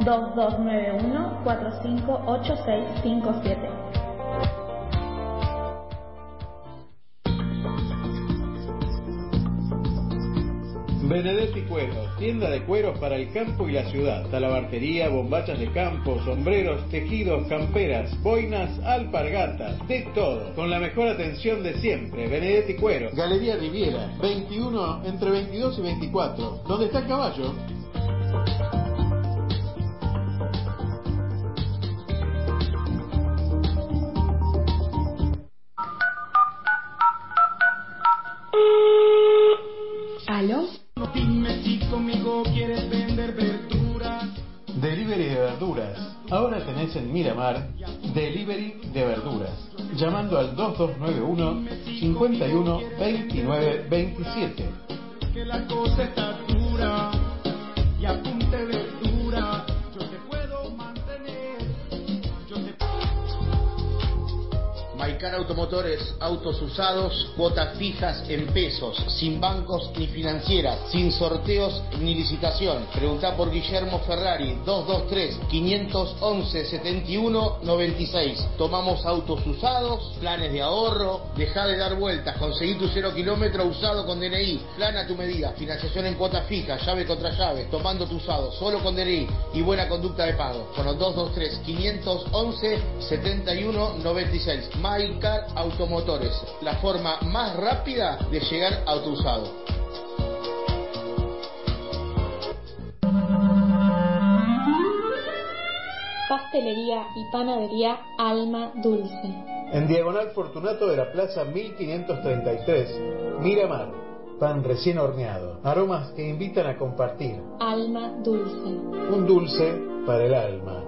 2291-458657. Benedetti Cueros, tienda de cueros para el campo y la ciudad. Talabartería, bombachas de campo, sombreros, tejidos, camperas, boinas, alpargatas, de todo. Con la mejor atención de siempre. Benedetti Cueros. Galería Riviera, 21 entre 22 y 24. ¿Dónde está el caballo? Quieres vender verduras. Delivery de verduras. Ahora tenés en Miramar Delivery de verduras. Llamando al 2291 51 29 27. Que la cosa está dura. Maicar Automotores, autos usados, cuotas fijas en pesos, sin bancos ni financieras, sin sorteos ni licitación. Pregunta por Guillermo Ferrari, 223-511-7196. Tomamos autos usados, planes de ahorro, deja de dar vueltas, conseguí tu cero kilómetro usado con DNI, plan a tu medida, financiación en cuotas fijas, llave contra llave, tomando tu usado, solo con DNI y buena conducta de pago. Con los 223-511-7196. Automotores, la forma más rápida de llegar a tu usado. Pastelería y panadería Alma Dulce. En Diagonal Fortunato de la Plaza 1533, Miramar. Pan recién horneado. Aromas que invitan a compartir. Alma Dulce. Un dulce para el alma.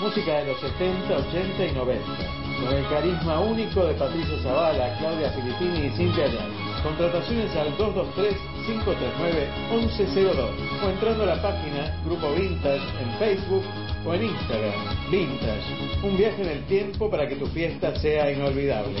Música de los 70, 80 y 90. Con el carisma único de Patricio Zavala, Claudia Filippini y Cintia Ayala. Contrataciones al 223-539-1102 o entrando a la página Grupo Vintage en Facebook o en Instagram. Vintage, un viaje en el tiempo para que tu fiesta sea inolvidable.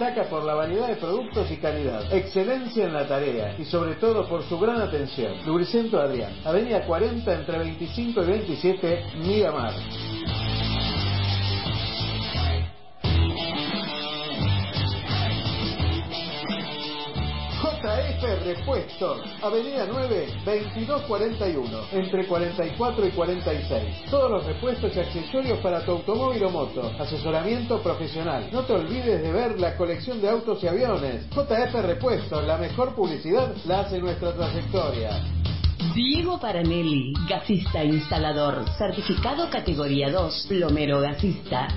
Destaca por la variedad de productos y calidad, excelencia en la tarea y sobre todo por su gran atención. Lubricentro Adrián, Avenida 40 entre 25 y 27, Miramar. JF Repuestos, Avenida 9, 2241, entre 44 y 46. Todos los repuestos y accesorios para tu automóvil o moto. Asesoramiento profesional. No te olvides de ver la colección de autos y aviones. JF Repuestos, la mejor publicidad la hace nuestra trayectoria. Diego Paranelli, gasista instalador, certificado categoría 2, plomero gasista.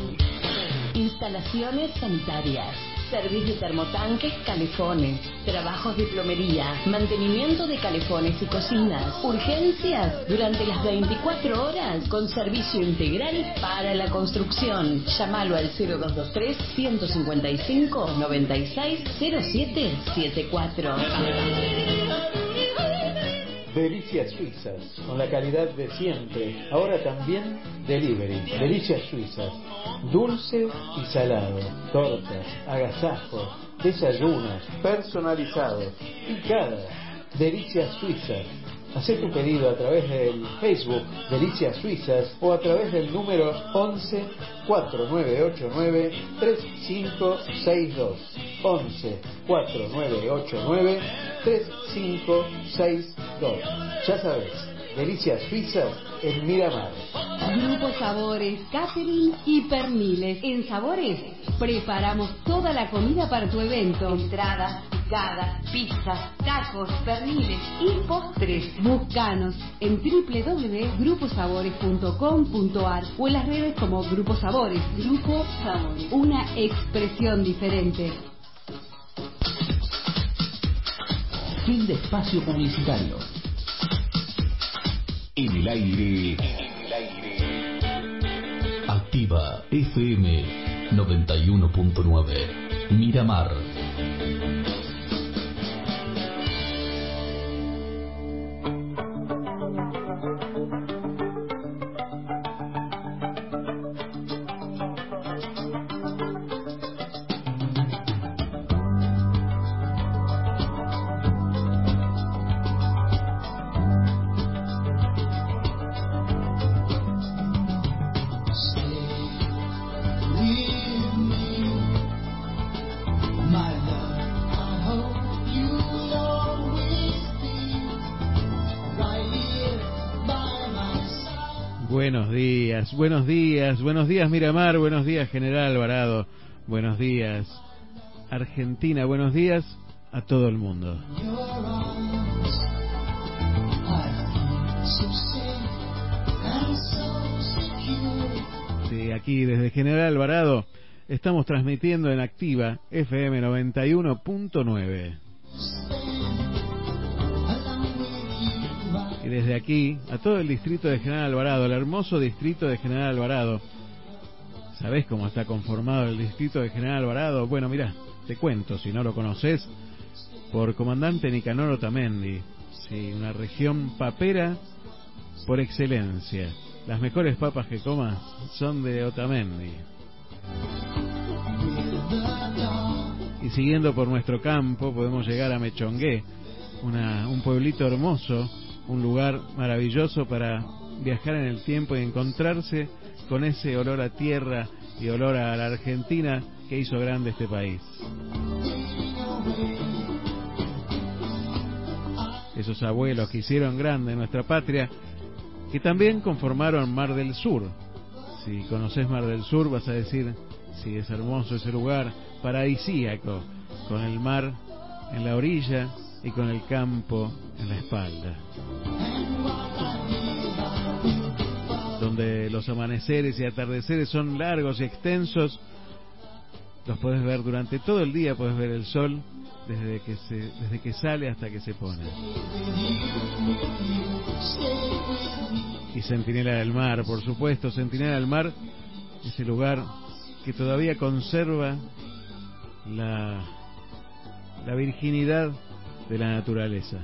Instalaciones sanitarias, servicio termotanques, calefones, trabajos de plomería, mantenimiento de calefones y cocinas, urgencias durante las 24 horas con servicio integral para la construcción. Llámalo al 0223 155 96 0774. Delicias Suizas, con la calidad de siempre. Ahora también delivery. Delicias Suizas, dulce y salado. Tortas, agasajos, desayunos, personalizados, picadas. Delicias Suizas. Hacé tu pedido a través del Facebook Delicias Suizas o a través del número 11 4989 3562. 11 4989 3562. Ya sabes, Delicias Suizas en Miramar. Grupo Sabores, Catering y Perniles. En Sabores preparamos toda la comida para tu evento. Entradas, picadas, pizzas, tacos, perniles y postres. Búscanos en www.gruposabores.com.ar o en las redes como Grupo Sabores. Grupo Sabores, una expresión diferente. Fin de espacio publicitario. En el aire. En el aire. Activa FM 91.9. Miramar. Buenos días, buenos días, buenos días Miramar, buenos días General Alvarado, buenos días Argentina, buenos días a todo el mundo. Sí, aquí desde General Alvarado estamos transmitiendo en activa FM 91.9. Y desde aquí, a todo el distrito de General Alvarado, el hermoso distrito de General Alvarado. ¿Sabés cómo está conformado el distrito de General Alvarado? Bueno, mira, te cuento, si no lo conoces, por comandante Nicanor Otamendi. Sí, una región papera por excelencia. Las mejores papas que comas son de Otamendi. Y siguiendo por nuestro campo podemos llegar a Mechongué, una, un pueblito hermoso, un lugar maravilloso para viajar en el tiempo y encontrarse con ese olor a tierra y olor a la Argentina que hizo grande este país. Esos abuelos que hicieron grande nuestra patria, que también conformaron Mar del Sur. Si conoces Mar del Sur vas a decir, si es hermoso ese lugar, paradisíaco, con el mar en la orilla y con el campo en la espalda. Donde los amaneceres y atardeceres son largos y extensos, los puedes ver durante todo el día, puedes ver el sol desde que, se, desde que sale hasta que se pone. Y Centinela del Mar, por supuesto, Centinela del Mar, ese lugar que todavía conserva la, la virginidad de la naturaleza.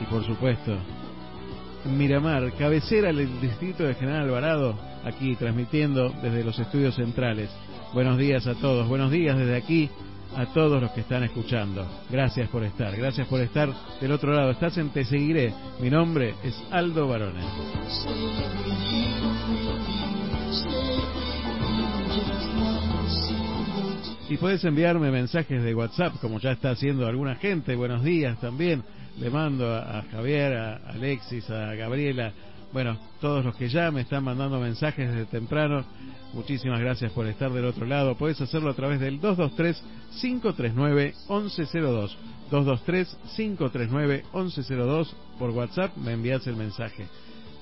y por supuesto Miramar, cabecera del distrito de General Alvarado, aquí transmitiendo desde los estudios centrales. Buenos días a todos, buenos días desde aquí a todos los que están escuchando. Gracias por estar, gracias por estar del otro lado. Estás en Te Seguiré. Mi nombre es Aldo Barone. Y puedes enviarme mensajes de WhatsApp, como ya está haciendo alguna gente. Buenos días también. Le mando a, Javier, a Alexis, a Gabriela, bueno, todos los que ya me están mandando mensajes desde temprano, muchísimas gracias por estar del otro lado. Puedes hacerlo a través del 223-539-1102. 223-539-1102. Por WhatsApp me envías el mensaje.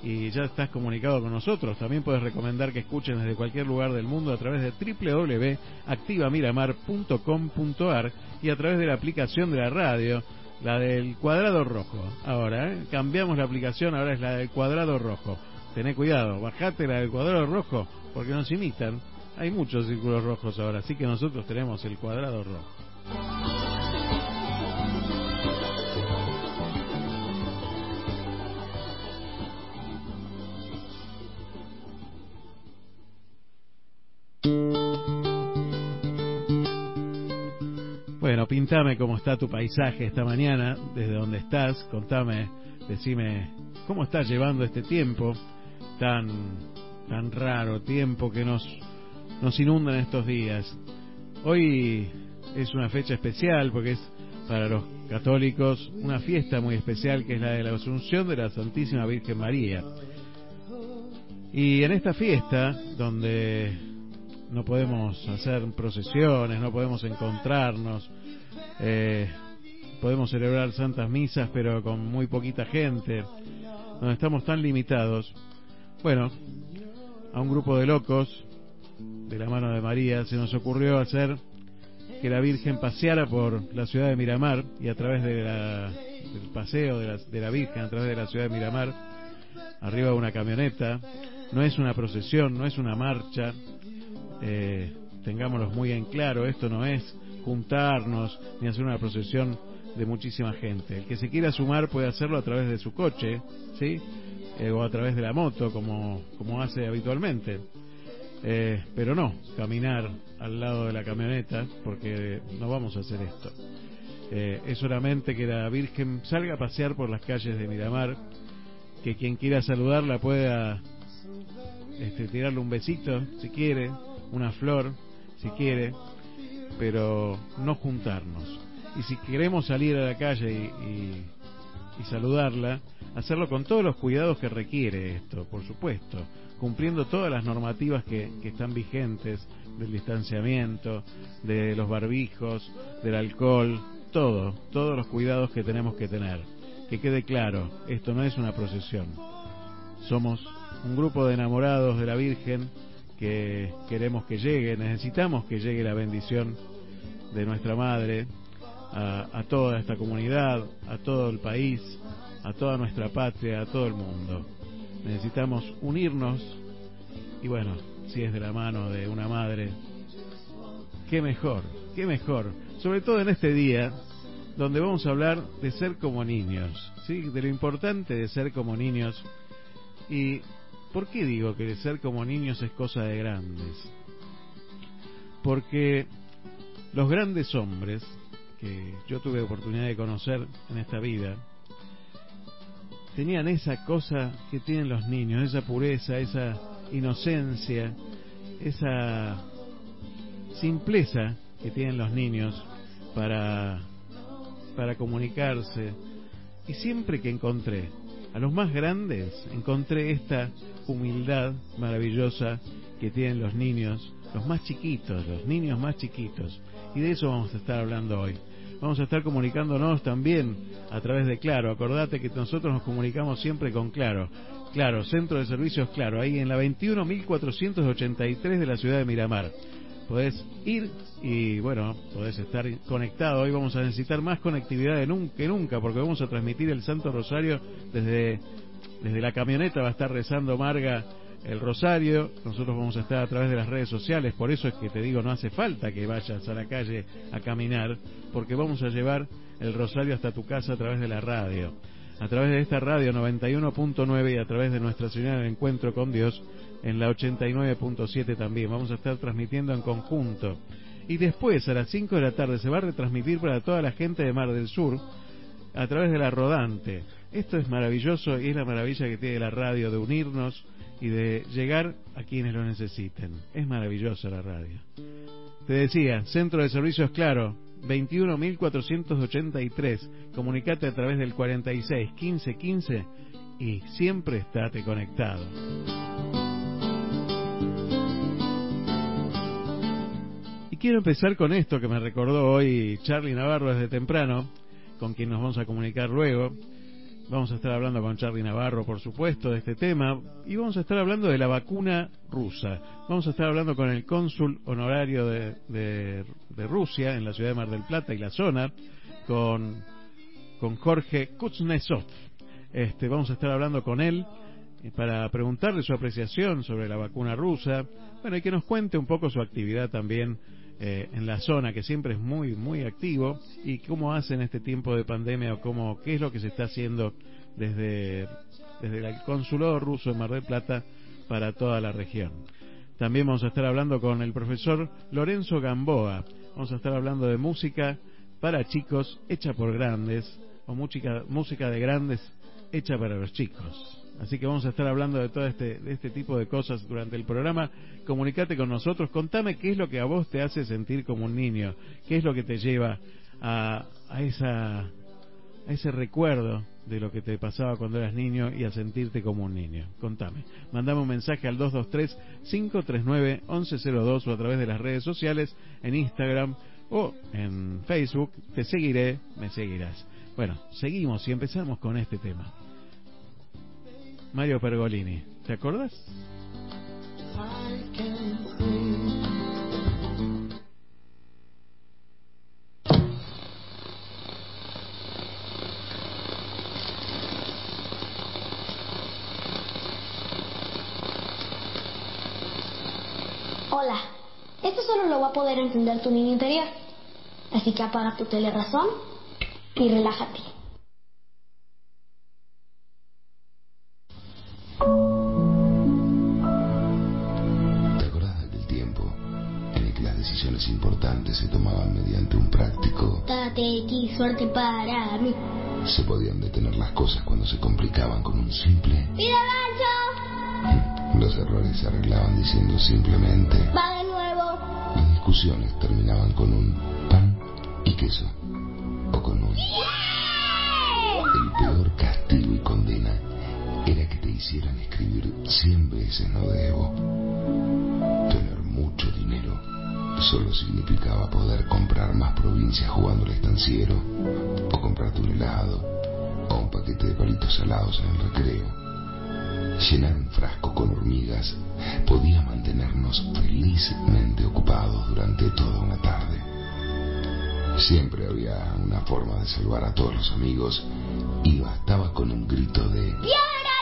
Y ya estás comunicado con nosotros. También puedes recomendar que escuchen desde cualquier lugar del mundo a través de www.activamiramar.com.ar y a través de la aplicación de la radio la del cuadrado rojo. Ahora, ¿eh? cambiamos la aplicación, ahora es la del cuadrado rojo. Tené cuidado, bajate la del cuadrado rojo, porque nos imitan. Hay muchos círculos rojos ahora, así que nosotros tenemos el cuadrado rojo. Bueno, pintame cómo está tu paisaje esta mañana, desde donde estás, contame, decime cómo estás llevando este tiempo tan tan raro, tiempo que nos nos inunda en estos días. Hoy es una fecha especial porque es para los católicos una fiesta muy especial que es la de la Asunción de la Santísima Virgen María. Y en esta fiesta, donde no podemos hacer procesiones, no podemos encontrarnos, eh, podemos celebrar santas misas, pero con muy poquita gente, donde estamos tan limitados. Bueno, a un grupo de locos, de la mano de María, se nos ocurrió hacer que la Virgen paseara por la ciudad de Miramar y a través de la, del paseo de la, de la Virgen, a través de la ciudad de Miramar, arriba de una camioneta, no es una procesión, no es una marcha, eh, tengámoslo muy en claro, esto no es juntarnos ni hacer una procesión de muchísima gente. El que se quiera sumar puede hacerlo a través de su coche, ¿sí? Eh, o a través de la moto, como, como hace habitualmente. Eh, pero no, caminar al lado de la camioneta, porque no vamos a hacer esto. Eh, es solamente que la Virgen salga a pasear por las calles de Miramar, que quien quiera saludarla pueda este, tirarle un besito, si quiere, una flor, si quiere, pero no juntarnos. Y si queremos salir a la calle y, y, saludarla, hacerlo con todos los cuidados que requiere esto, por supuesto, cumpliendo todas las normativas que, que están vigentes del distanciamiento, de los barbijos, del alcohol, todo, todos los cuidados que tenemos que tener. Que quede claro, esto no es una procesión. Somos un grupo de enamorados de la Virgen que queremos que llegue, necesitamos que llegue la bendición de nuestra Madre a, toda esta comunidad, a todo el país, a toda nuestra patria, a todo el mundo. Necesitamos unirnos y bueno, si es de la mano de una madre, qué mejor, qué mejor, sobre todo en este día donde vamos a hablar de ser como niños, ¿sí? de lo importante de ser como niños y ¿Por qué digo que ser como niños es cosa de grandes? Porque los grandes hombres que yo tuve oportunidad de conocer en esta vida, tenían esa cosa que tienen los niños, esa pureza, esa inocencia, esa simpleza que tienen los niños para, para comunicarse. Y siempre que encontré a los más grandes, encontré esta humildad maravillosa que tienen los niños, los más chiquitos, los niños más chiquitos. Y de eso vamos a estar hablando hoy. Vamos a estar comunicándonos también a través de Claro. Acordate que nosotros nos comunicamos siempre con Claro. Claro, Centro de Servicios Claro, ahí en la 21.483 de la ciudad de Miramar. Podés ir y bueno, podés estar conectado. Hoy vamos a necesitar más conectividad que nunca porque vamos a transmitir el Santo Rosario desde desde la camioneta va a estar rezando Marga el rosario, nosotros vamos a estar a través de las redes sociales, por eso es que te digo, no hace falta que vayas a la calle a caminar, porque vamos a llevar el rosario hasta tu casa a través de la radio. a través de esta radio 91.9 y a través de nuestra señal de encuentro con Dios en la 89.7 también. Vamos a estar transmitiendo en conjunto. Y después, a las 5 de la tarde, se va a retransmitir para toda la gente de Mar del Sur a través de la Rodante. Esto es maravilloso y es la maravilla que tiene la radio de unirnos y de llegar a quienes lo necesiten. Es maravillosa la radio. Te decía, Centro de Servicios Claro, 21.483. Comunicate a través del 46 15 15 y siempre estate conectado. Y quiero empezar con esto que me recordó hoy Charlie Navarro desde temprano, con quien nos vamos a comunicar luego. Vamos a estar hablando con Charlie Navarro, por supuesto, de este tema. Y vamos a estar hablando de la vacuna rusa. Vamos a estar hablando con el cónsul honorario de, de, Rusia en la ciudad de Mar del Plata y la zona, con, con Jorge Kuznetsov. Este, vamos a estar hablando con él para preguntarle su apreciación sobre la vacuna rusa. Bueno, y que nos cuente un poco su actividad también eh, en la zona, que siempre es muy, muy activo, y cómo hace en este tiempo de pandemia o cómo, qué es lo que se está haciendo desde, desde el consulado ruso en Mar del Plata para toda la región. También vamos a estar hablando con el profesor Lorenzo Gamboa. Vamos a estar hablando de música para chicos hecha por grandes, o música, música de grandes hecha para los chicos. Así que vamos a estar hablando de todo este, de este tipo de cosas durante el programa. Comunicate con nosotros, contame qué es lo que a vos te hace sentir como un niño, qué es lo que te lleva a, a, esa, a ese recuerdo de lo que te pasaba cuando eras niño y a sentirte como un niño. Contame. Mandame un mensaje al 223-539-1102 o a través de las redes sociales, en Instagram o en Facebook. Te seguiré, me seguirás. Bueno, seguimos y empezamos con este tema. Mario Pergolini. ¿Te acuerdas? Hola, esto solo lo va a poder entender tu niño interior. Así que apaga tu telerazón y relájate. ¿Te acordás de aquel tiempo en el que las decisiones importantes se tomaban mediante un práctico? Date X, suerte para mí. Se podían detener las cosas cuando se complicaban con un simple... ¡Pide gancho! Los errores se arreglaban diciendo simplemente... ¡Va de nuevo! Las discusiones terminaban con un pan y queso. O con un... El peor castigo y condena era que te hicieran escribir 100 veces no debo. Tener mucho dinero solo significaba poder comprar más provincias jugando al estanciero, o comprarte un helado, o un paquete de palitos salados en el recreo. Llenar un frasco con hormigas podía mantenernos felizmente ocupados durante toda una tarde. Siempre había una forma de salvar a todos los amigos y bastaba con un grito de ¡Piedra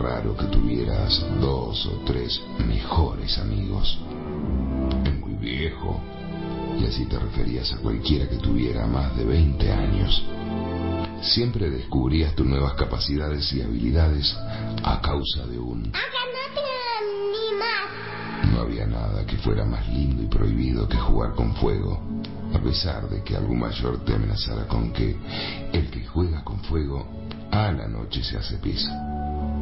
raro que tuvieras dos o tres mejores amigos. Muy viejo. Y así te referías a cualquiera que tuviera más de 20 años. Siempre descubrías tus nuevas capacidades y habilidades a causa de un... No había nada que fuera más lindo y prohibido que jugar con fuego, a pesar de que algún mayor te amenazara con que el que juega con fuego a la noche se hace pis.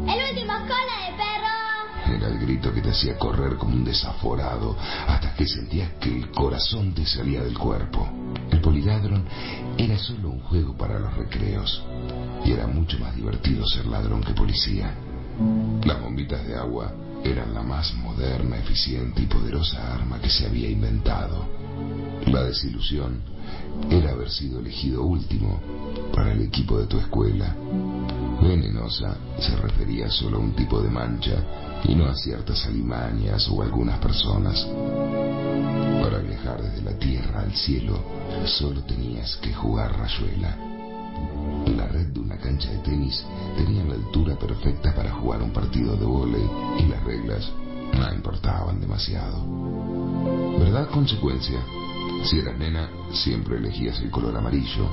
El último cola de perro. Era el grito que te hacía correr como un desaforado hasta que sentías que el corazón te salía del cuerpo. El poliladron era solo un juego para los recreos y era mucho más divertido ser ladrón que policía. Las bombitas de agua eran la más moderna, eficiente y poderosa arma que se había inventado. La desilusión era haber sido elegido último para el equipo de tu escuela. Venenosa se refería solo a un tipo de mancha y no a ciertas alimañas o algunas personas. Para viajar desde la tierra al cielo, solo tenías que jugar rayuela. La red de una cancha de tenis tenía la altura perfecta para jugar un partido de vóley y las reglas no importaban demasiado. ¿Verdad consecuencia? Si eras nena, siempre elegías el color amarillo,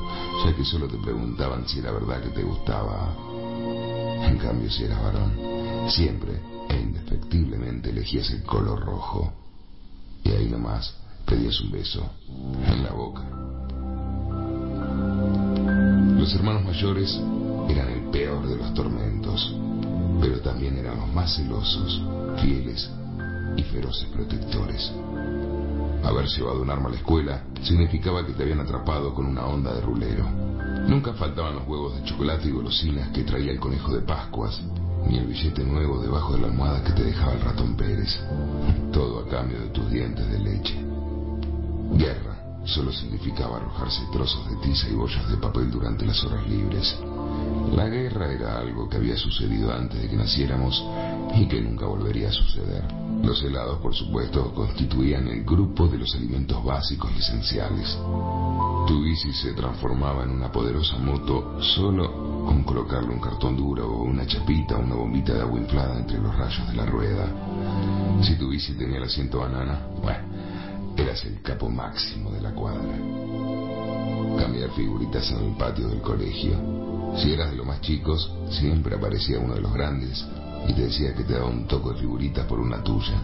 ya que solo te preguntaban si era verdad que te gustaba. En cambio, si eras varón, siempre e indefectiblemente elegías el color rojo. Y ahí nomás pedías un beso en la boca. Los hermanos mayores eran el peor de los tormentos, pero también eran los más celosos, fieles y feroces protectores. Haber llevado un arma a la escuela significaba que te habían atrapado con una onda de rulero. Nunca faltaban los huevos de chocolate y golosinas que traía el conejo de Pascuas, ni el billete nuevo debajo de la almohada que te dejaba el ratón Pérez. Todo a cambio de tus dientes de leche. Guerra solo significaba arrojarse trozos de tiza y bollas de papel durante las horas libres. La guerra era algo que había sucedido antes de que naciéramos y que nunca volvería a suceder. Los helados, por supuesto, constituían el grupo de los alimentos básicos y esenciales. Tu bici se transformaba en una poderosa moto solo con colocarle un cartón duro o una chapita o una bombita de agua inflada entre los rayos de la rueda. Si tu bici tenía el asiento banana, bueno, eras el capo máximo de la cuadra. Cambiar figuritas en el patio del colegio. Si eras de los más chicos, siempre aparecía uno de los grandes y te decía que te daba un toque de figuritas por una tuya.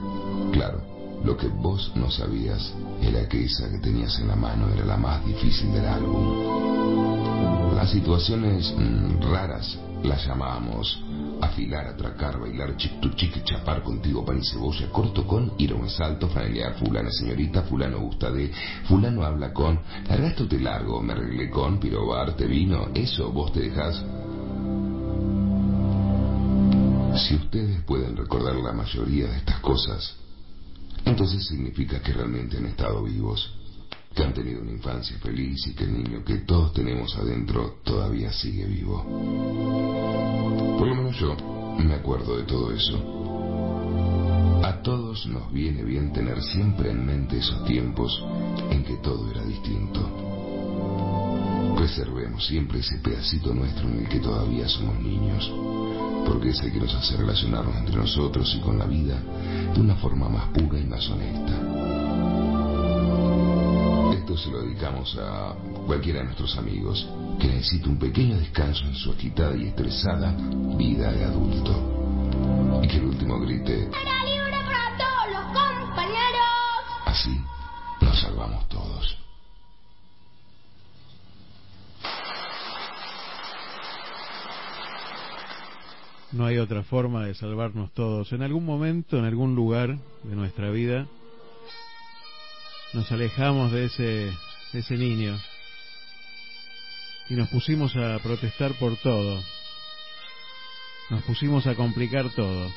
Claro, lo que vos no sabías era que esa que tenías en la mano era la más difícil del álbum. Las situaciones mm, raras las llamábamos afilar, atracar, bailar, chic tu chic, chapar contigo pan y cebolla, corto con, ir a un asalto, familiar, fulana señorita, fulano gusta de, fulano habla con, largaste te largo, me arreglé con, pirobar, te vino, eso vos te dejás. Si ustedes pueden recordar la mayoría de estas cosas, entonces significa que realmente han estado vivos, que han tenido una infancia feliz y que el niño que todos tenemos adentro todavía sigue vivo. Por lo menos yo me acuerdo de todo eso. A todos nos viene bien tener siempre en mente esos tiempos en que todo era distinto. Preservemos siempre ese pedacito nuestro en el que todavía somos niños, porque es el que nos hace relacionarnos entre nosotros y con la vida de una forma más pura y más honesta. Esto se lo dedicamos a cualquiera de nuestros amigos que necesita un pequeño descanso en su agitada y estresada vida de adulto. Y que el último grite, ¡Era libre para todos los compañeros! así nos salvamos todos. No hay otra forma de salvarnos todos. En algún momento, en algún lugar de nuestra vida, nos alejamos de ese, de ese niño y nos pusimos a protestar por todo. Nos pusimos a complicar todo.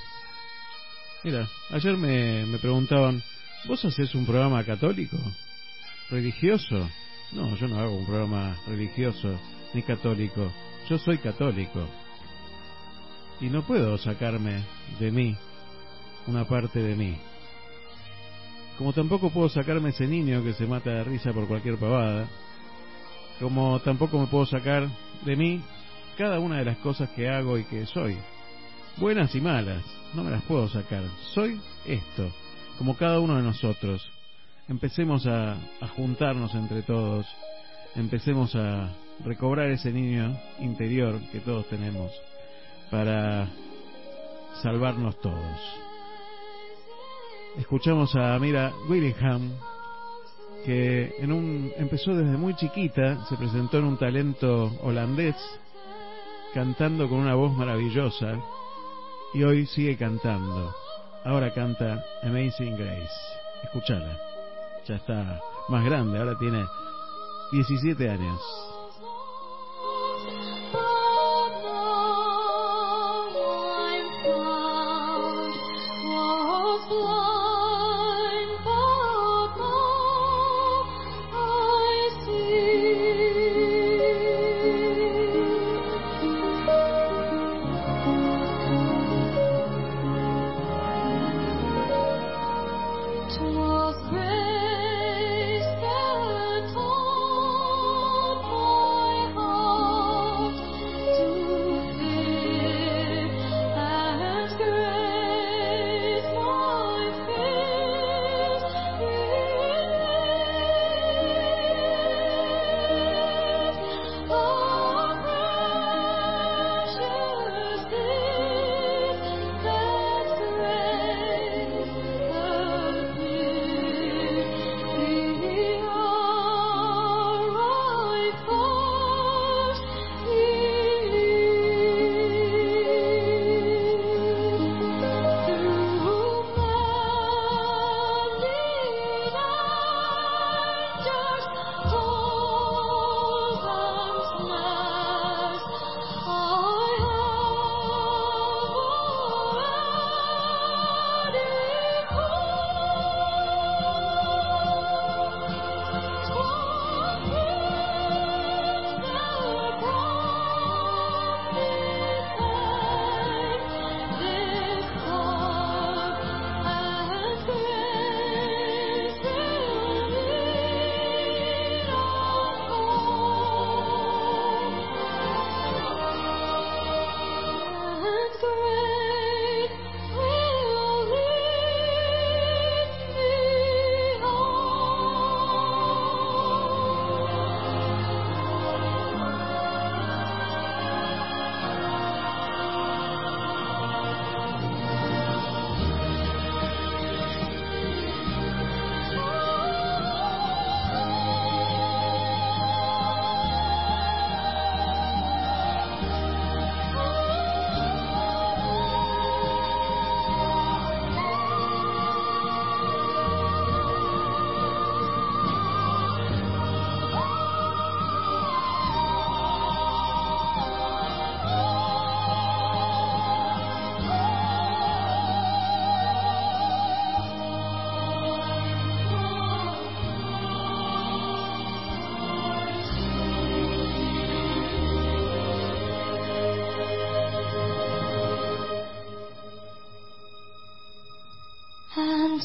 Mira, ayer me, me preguntaban, ¿vos haces un programa católico? ¿Religioso? No, yo no hago un programa religioso ni católico. Yo soy católico. Y no puedo sacarme de mí una parte de mí. Como tampoco puedo sacarme ese niño que se mata de risa por cualquier pavada. Como tampoco me puedo sacar de mí cada una de las cosas que hago y que soy. Buenas y malas, no me las puedo sacar. Soy esto, como cada uno de nosotros. Empecemos a, a juntarnos entre todos. Empecemos a recobrar ese niño interior que todos tenemos para salvarnos todos. Escuchamos a Mira Willingham, que en un, empezó desde muy chiquita, se presentó en un talento holandés, cantando con una voz maravillosa, y hoy sigue cantando. Ahora canta Amazing Grace. Escúchala. Ya está más grande, ahora tiene 17 años.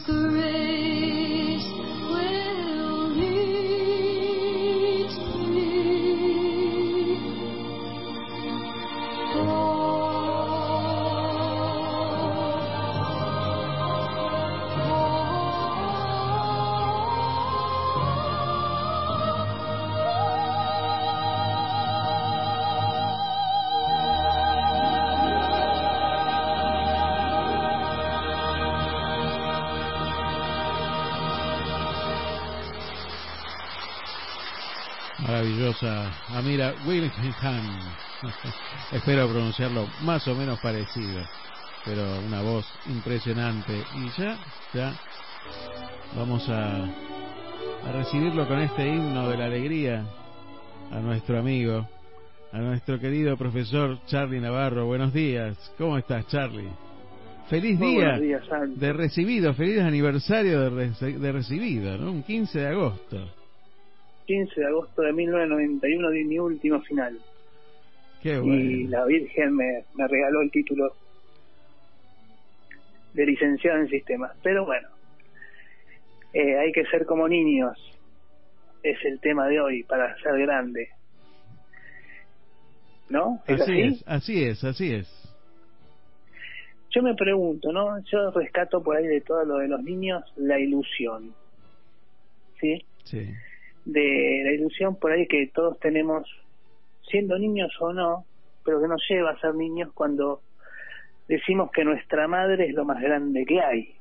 Grace Amira Willingham. Espero pronunciarlo más o menos parecido. Pero una voz impresionante. Y ya, ya vamos a, a recibirlo con este himno de la alegría a nuestro amigo, a nuestro querido profesor Charlie Navarro. Buenos días. ¿Cómo estás, Charlie? Feliz Muy día días, de recibido, feliz aniversario de recibido, ¿no? Un 15 de agosto. 15 de agosto de 1991 di mi último final. Qué Y bueno. la Virgen me, me regaló el título de licenciado en sistemas. Pero bueno, eh, hay que ser como niños. Es el tema de hoy para ser grande. ¿No? ¿Es Así así? es, así es, así es. Yo me pregunto, ¿no? Yo rescato por ahí de todo lo de los niños la ilusión. ¿Sí? Sí. De la ilusión por ahí que todos tenemos, siendo niños o no, pero que nos lleva a ser niños cuando decimos que nuestra madre es lo más grande que hay.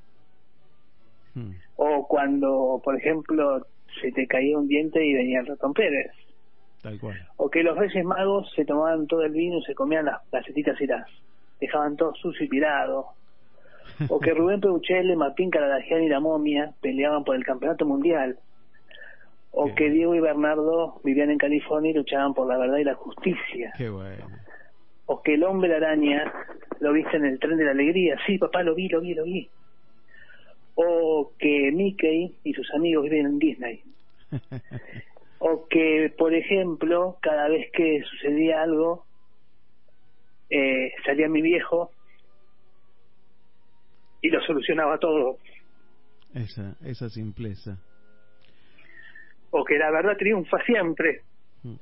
Hmm. O cuando, por ejemplo, se te caía un diente y venía el ratón Pérez. Tal cual. O que los Reyes Magos se tomaban todo el vino y se comían las galletitas y las dejaban todo sucio y pirado. O que Rubén Peuchele, Martín Caradagian y la momia peleaban por el campeonato mundial. O que Diego y Bernardo vivían en California y luchaban por la verdad y la justicia. Qué bueno. O que el hombre araña lo viste en el tren de la alegría. Sí, papá, lo vi, lo vi, lo vi. O que Mickey y sus amigos viven en Disney. O que, por ejemplo, cada vez que sucedía algo, eh, salía mi viejo y lo solucionaba todo. Esa, esa simpleza. O que la verdad triunfa siempre. Mm.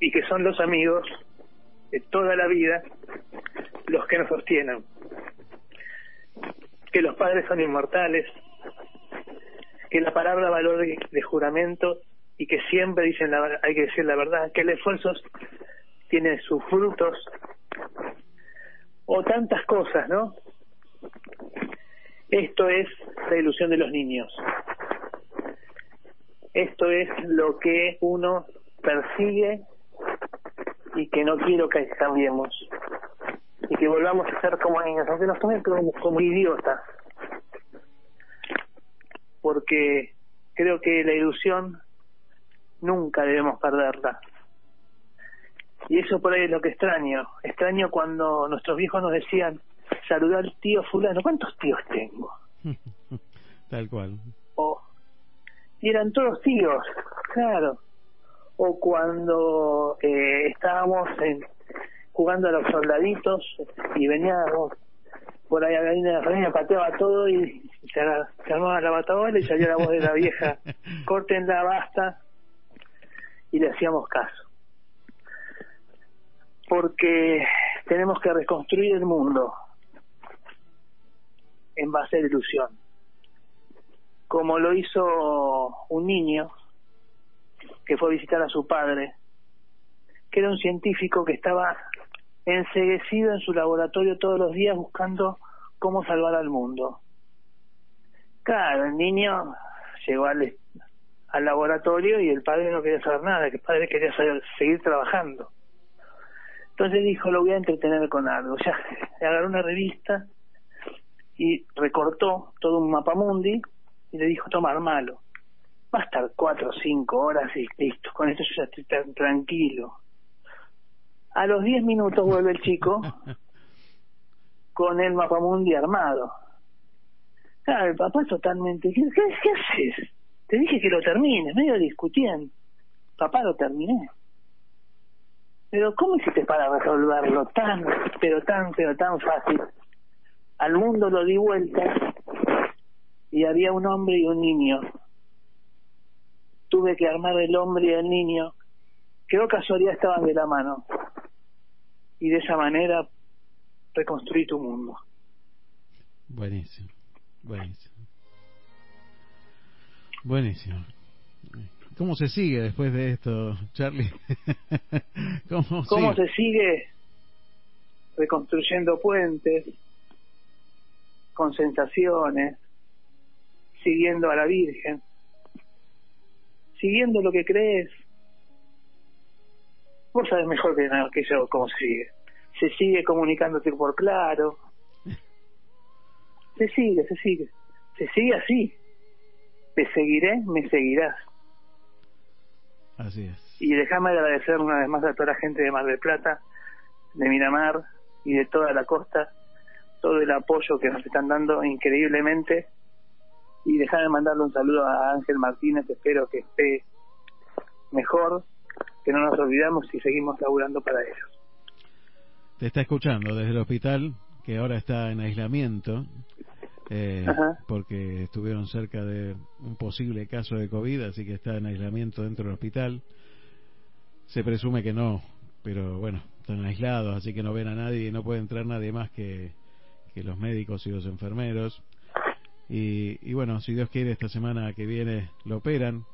Y que son los amigos de toda la vida los que nos sostienen. Que los padres son inmortales. Que la palabra valor de, de juramento y que siempre dicen la, hay que decir la verdad. Que el esfuerzo tiene sus frutos. O tantas cosas, ¿no? Esto es la ilusión de los niños. Esto es lo que uno persigue y que no quiero que cambiemos. Y que volvamos a ser como niños, aunque nos tomen como, como idiotas. Porque creo que la ilusión nunca debemos perderla. Y eso por ahí es lo que extraño. Extraño cuando nuestros viejos nos decían, saludar al tío fulano. ¿Cuántos tíos tengo? Tal cual. Y eran todos tíos, claro. O cuando eh, estábamos en, jugando a los soldaditos y veníamos por ahí a la línea de reina, pateaba todo y se, se armaba la batabola y salía la voz de la vieja, córtenla, basta, y le hacíamos caso. Porque tenemos que reconstruir el mundo en base a la ilusión como lo hizo un niño que fue a visitar a su padre, que era un científico que estaba enseguecido en su laboratorio todos los días buscando cómo salvar al mundo. Claro, el niño llegó al, laboratorio y el padre no quería saber nada, que el padre quería seguir trabajando. Entonces dijo, lo voy a entretener con algo. Ya agarró una revista y recortó todo un mapamundi y le dijo, toma, armalo. Va a estar cuatro o cinco horas y listo, con esto yo ya estoy tan tranquilo. A los diez minutos vuelve el chico con el mapamundi armado. Claro, el papá totalmente, ¿qué, qué, qué haces? Te dije que lo termines, medio discutiendo. Papá, lo terminé. Pero ¿cómo hiciste para resolverlo tan, pero tan, pero tan fácil? Al mundo lo di vuelta y había un hombre y un niño. Tuve que armar el hombre y el niño. Creo casualidad estaban de la mano. Y de esa manera reconstruí tu mundo. Buenísimo, buenísimo. Buenísimo. ¿Cómo se sigue después de esto, Charlie? ¿Cómo, ¿Cómo sigue? se sigue reconstruyendo puentes, con sensaciones, siguiendo a la Virgen, siguiendo lo que crees? Vos sabés mejor que, que yo cómo se sigue. Se sigue comunicándote por claro. Se sigue, se sigue. Se sigue así. Te seguiré, me seguirás. Así es. Y déjame agradecer una vez más a toda la gente de Mar del Plata, de Miramar y de toda la costa, todo el apoyo que nos están dando increíblemente. Y déjame mandarle un saludo a Ángel Martínez, espero que esté mejor, que no nos olvidamos y seguimos laburando para ellos. Te está escuchando desde el hospital, que ahora está en aislamiento, eh, porque estuvieron cerca de un posible caso de COVID, así que está en aislamiento dentro del hospital. Se presume que no, pero bueno, están aislados, así que no ven a nadie y no puede entrar nadie más que, que los médicos y los enfermeros. Y, y bueno, si Dios quiere, esta semana que viene lo operan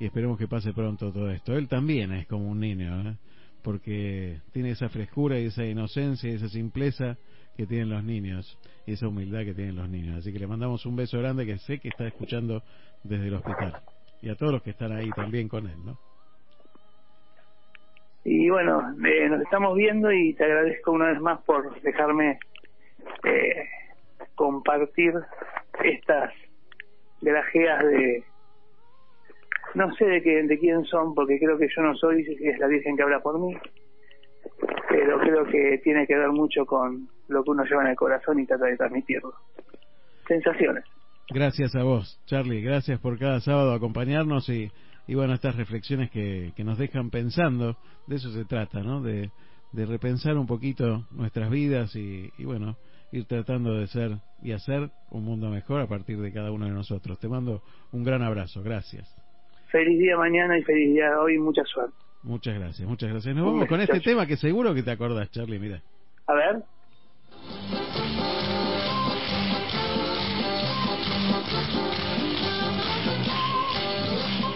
y esperemos que pase pronto todo esto. Él también es como un niño, ¿eh? porque tiene esa frescura y esa inocencia y esa simpleza que tienen los niños y esa humildad que tienen los niños. Así que le mandamos un beso grande que sé que está escuchando desde el hospital y a todos los que están ahí también con él, ¿no? Y bueno, eh, nos estamos viendo y te agradezco una vez más por dejarme eh, compartir estas grajeas de no sé de, qué, de quién son porque creo que yo no soy es la Virgen que habla por mí pero creo que tiene que ver mucho con lo que uno lleva en el corazón y trata de transmitirlo sensaciones Gracias a vos, Charlie. Gracias por cada sábado acompañarnos y, y bueno, estas reflexiones que, que nos dejan pensando. De eso se trata, ¿no? De, de repensar un poquito nuestras vidas y, y bueno, ir tratando de ser y hacer un mundo mejor a partir de cada uno de nosotros. Te mando un gran abrazo. Gracias. feliz día mañana y feliz día hoy mucha suerte Muchas gracias, muchas gracias. Nos vamos con este tema que seguro que te acordás, Charlie. Mira. a ver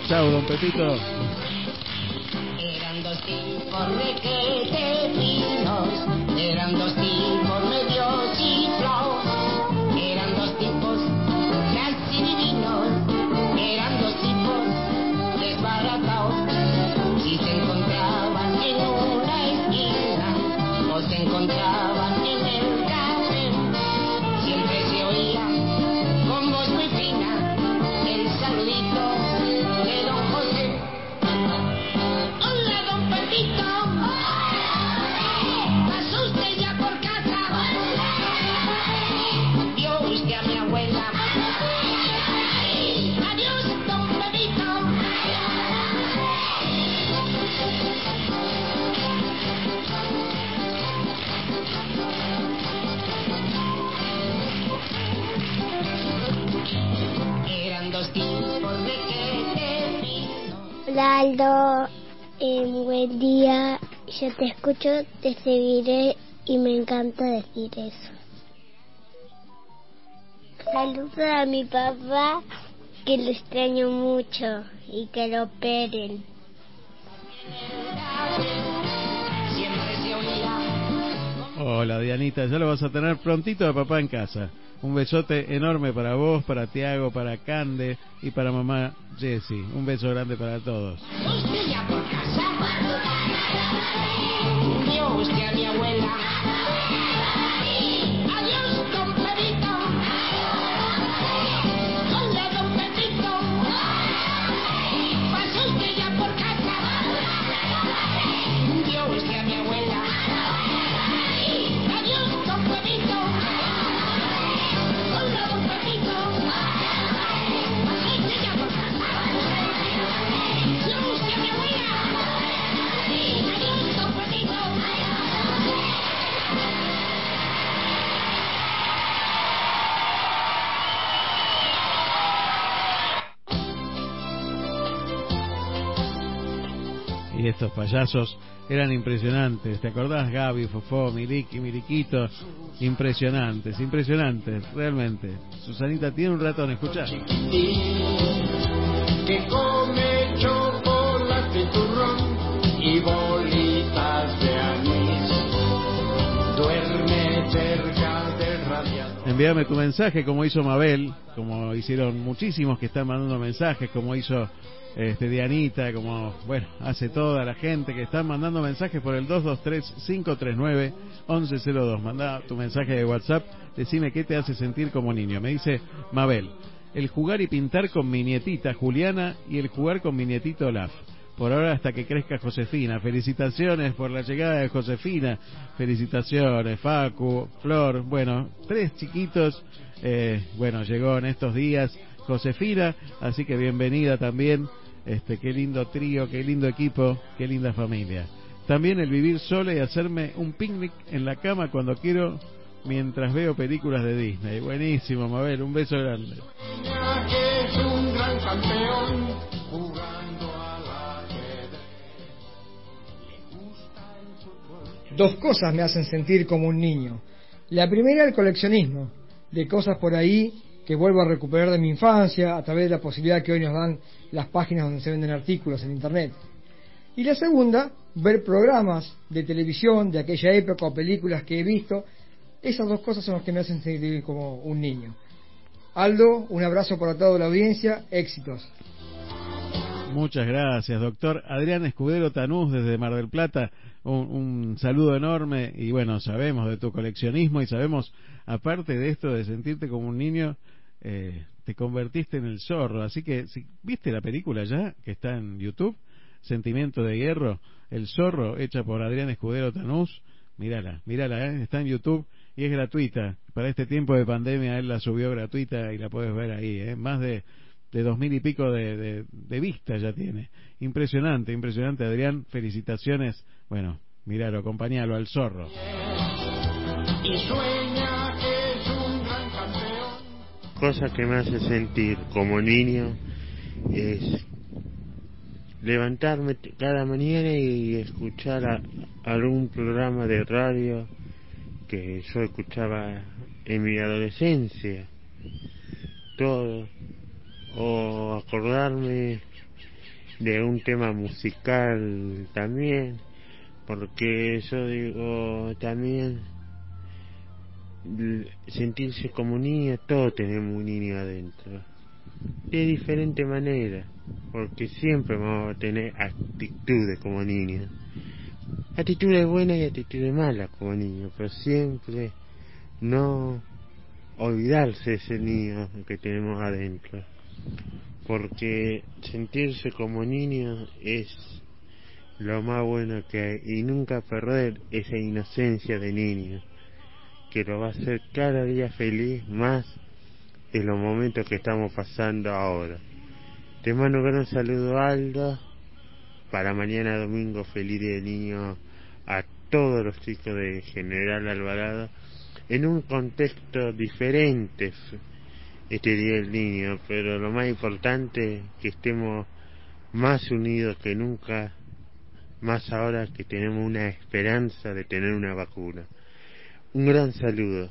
Chao, don Pepito. Eran dos tipos te Hola Aldo, Eh, buen día. Yo te escucho, te seguiré y me encanta decir eso. Saludos a mi papá, que lo extraño mucho y que lo operen. Hola, Dianita. Ya lo vas a tener prontito a papá en casa. Un besote enorme para vos, para Tiago, para Cande y para mamá Jessie. Un beso grande para todos. Estos payasos eran impresionantes. ¿Te acordás, Gaby, Fofó, Miliki, Miliquito? Impresionantes, impresionantes, realmente. Susanita tiene un ratón, radiador. Envíame tu mensaje como hizo Mabel, como hicieron muchísimos que están mandando mensajes, como hizo este Dianita, como bueno, hace toda la gente que están mandando mensajes por el 223-539-1102. Manda tu mensaje de WhatsApp, decime qué te hace sentir como niño. Me dice Mabel, el jugar y pintar con mi nietita Juliana y el jugar con mi nietito Olaf. Por ahora hasta que crezca Josefina. Felicitaciones por la llegada de Josefina. Felicitaciones, Facu, Flor. Bueno, tres chiquitos. Eh, bueno, llegó en estos días Josefina, así que bienvenida también. Este, qué lindo trío, qué lindo equipo, qué linda familia. También el vivir sola y hacerme un picnic en la cama cuando quiero mientras veo películas de Disney. Buenísimo, Mabel, un beso grande. Dos cosas me hacen sentir como un niño. La primera, el coleccionismo, de cosas por ahí que vuelvo a recuperar de mi infancia a través de la posibilidad que hoy nos dan las páginas donde se venden artículos en Internet. Y la segunda, ver programas de televisión de aquella época o películas que he visto. Esas dos cosas son las que me hacen sentir como un niño. Aldo, un abrazo para toda la audiencia, éxitos. Muchas gracias, doctor Adrián Escudero Tanús desde Mar del Plata. Un, saludo enorme y bueno, sabemos de tu coleccionismo y sabemos, aparte de esto de sentirte como un niño, eh, te convertiste en el zorro. Así que, si viste la película ya, que está en YouTube, Sentimiento de Hierro, El Zorro, hecha por Adrián Escudero Tanús, mírala, mírala, ¿eh? está en YouTube y es gratuita. Para este tiempo de pandemia él la subió gratuita y la puedes ver ahí, ¿eh? más de de dos mil y pico de, de, de vistas ya tiene. Impresionante, impresionante, Adrián. Felicitaciones. Bueno, miralo, acompañalo al zorro. Y sueña que es un gran campeón. Cosa que me hace sentir como niño es levantarme cada mañana y escuchar a- algún programa de radio que yo escuchaba en mi adolescencia. Todo. O acordarme de un tema musical también. Porque yo digo también sentirse como niño, todos tenemos un niño adentro. De diferente manera, porque siempre vamos a tener actitudes como niños. Actitudes buenas y actitudes malas como niños, pero siempre no olvidarse ese niño que tenemos adentro. Porque sentirse como niño es lo más bueno que hay y nunca perder esa inocencia de niño que lo va a hacer cada día feliz más en los momentos que estamos pasando ahora. Te mando un gran saludo Aldo, para mañana domingo feliz del niño a todos los chicos de General Alvarado en un contexto diferente este día del niño, pero lo más importante que estemos más unidos que nunca, más ahora que tenemos una esperanza de tener una vacuna. Un gran saludo.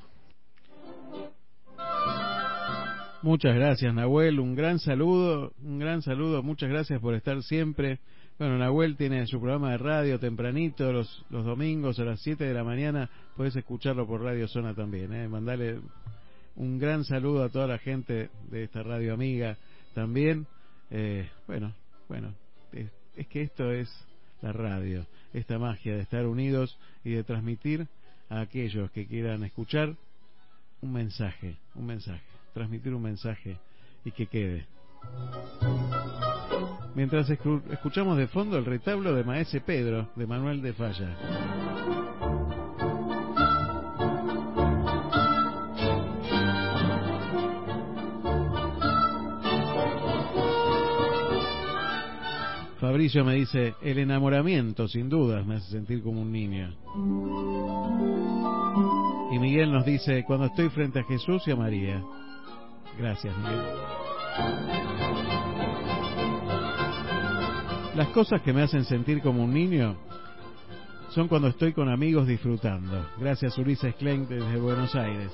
Muchas gracias, Nahuel. Un gran saludo, un gran saludo. Muchas gracias por estar siempre. Bueno, Nahuel tiene su programa de radio tempranito, los, los domingos a las 7 de la mañana. Puedes escucharlo por Radio Zona también. ¿eh? Mandale un gran saludo a toda la gente de esta radio amiga también. Eh, bueno, bueno, es, es que esto es la radio, esta magia de estar unidos y de transmitir a aquellos que quieran escuchar un mensaje, un mensaje, transmitir un mensaje y que quede. Mientras escu- escuchamos de fondo el retablo de Maese Pedro de Manuel de Falla. Fabricio me dice, el enamoramiento sin dudas me hace sentir como un niño. Y Miguel nos dice, cuando estoy frente a Jesús y a María. Gracias, Miguel. Las cosas que me hacen sentir como un niño son cuando estoy con amigos disfrutando. Gracias Ulises Klein desde Buenos Aires.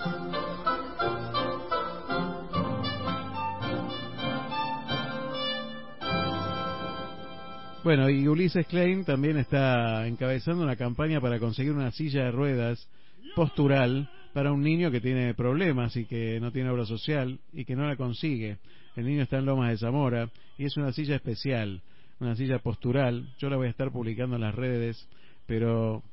Bueno, y Ulises Klein también está encabezando una campaña para conseguir una silla de ruedas postural para un niño que tiene problemas y que no tiene obra social y que no la consigue. El niño está en Lomas de Zamora y es una silla especial, una silla postural. Yo la voy a estar publicando en las redes, pero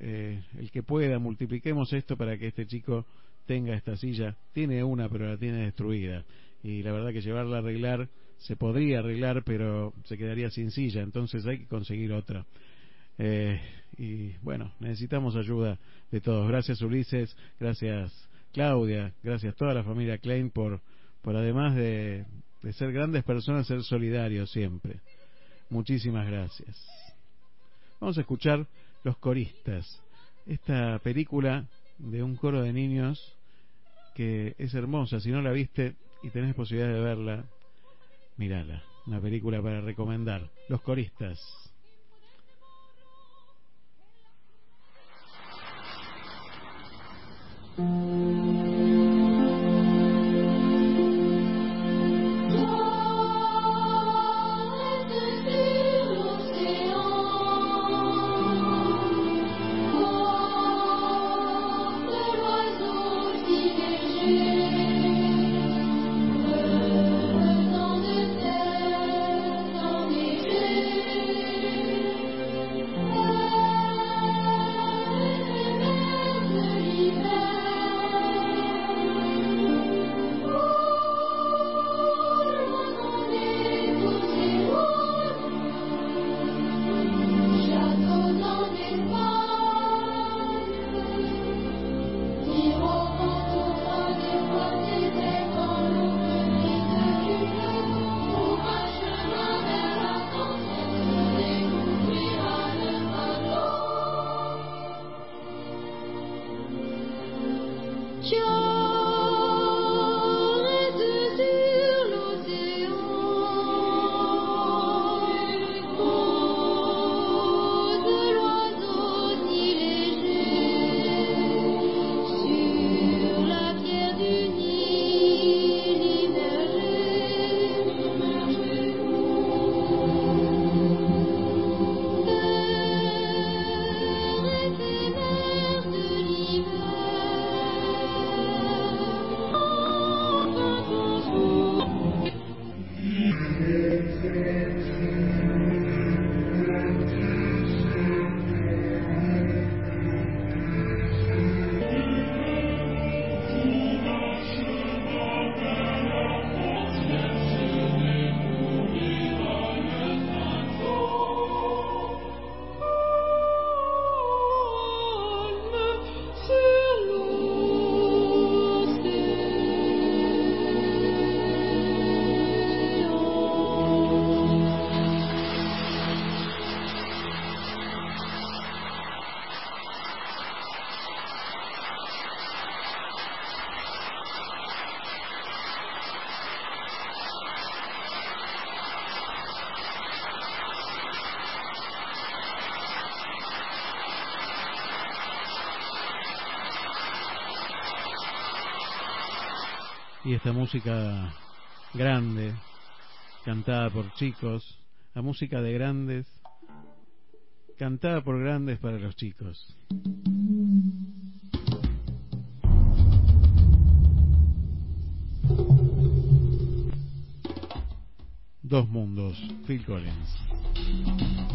eh, el que pueda, multipliquemos esto para que este chico tenga esta silla. Tiene una, pero la tiene destruida. Y la verdad que llevarla a arreglar se podría arreglar, pero se quedaría sin silla, entonces hay que conseguir otra. Eh, y bueno, necesitamos ayuda de todos. Gracias Ulises, gracias Claudia, gracias toda la familia Klein por, por además de, de ser grandes personas, ser solidarios siempre. Muchísimas gracias. Vamos a escuchar Los Coristas, esta película de un coro de niños que es hermosa. Si no la viste y tenés posibilidad de verla, Mírala, una película para recomendar. Los coristas. Y esta música grande, cantada por chicos, la música de grandes, cantada por grandes para los chicos. Dos mundos, Phil Collins.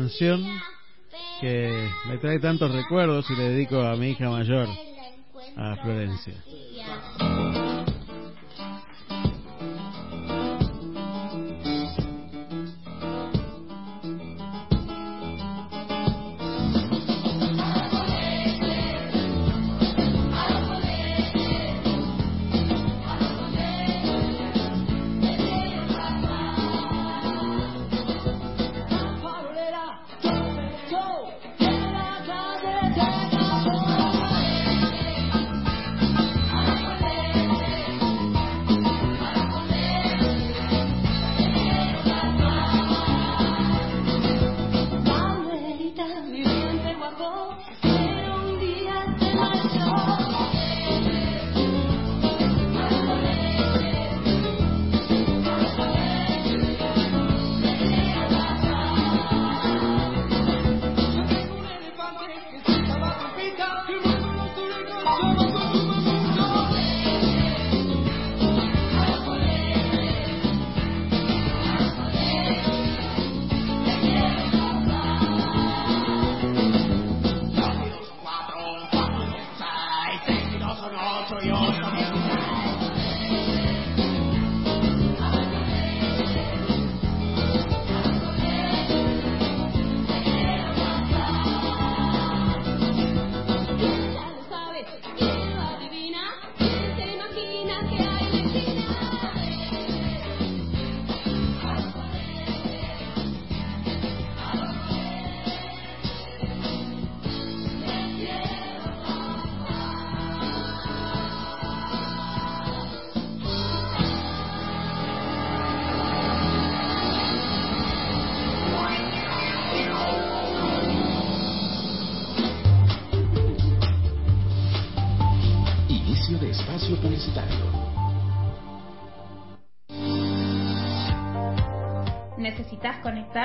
Canción que me trae tantos recuerdos y le dedico a mi hija mayor, a Florencia.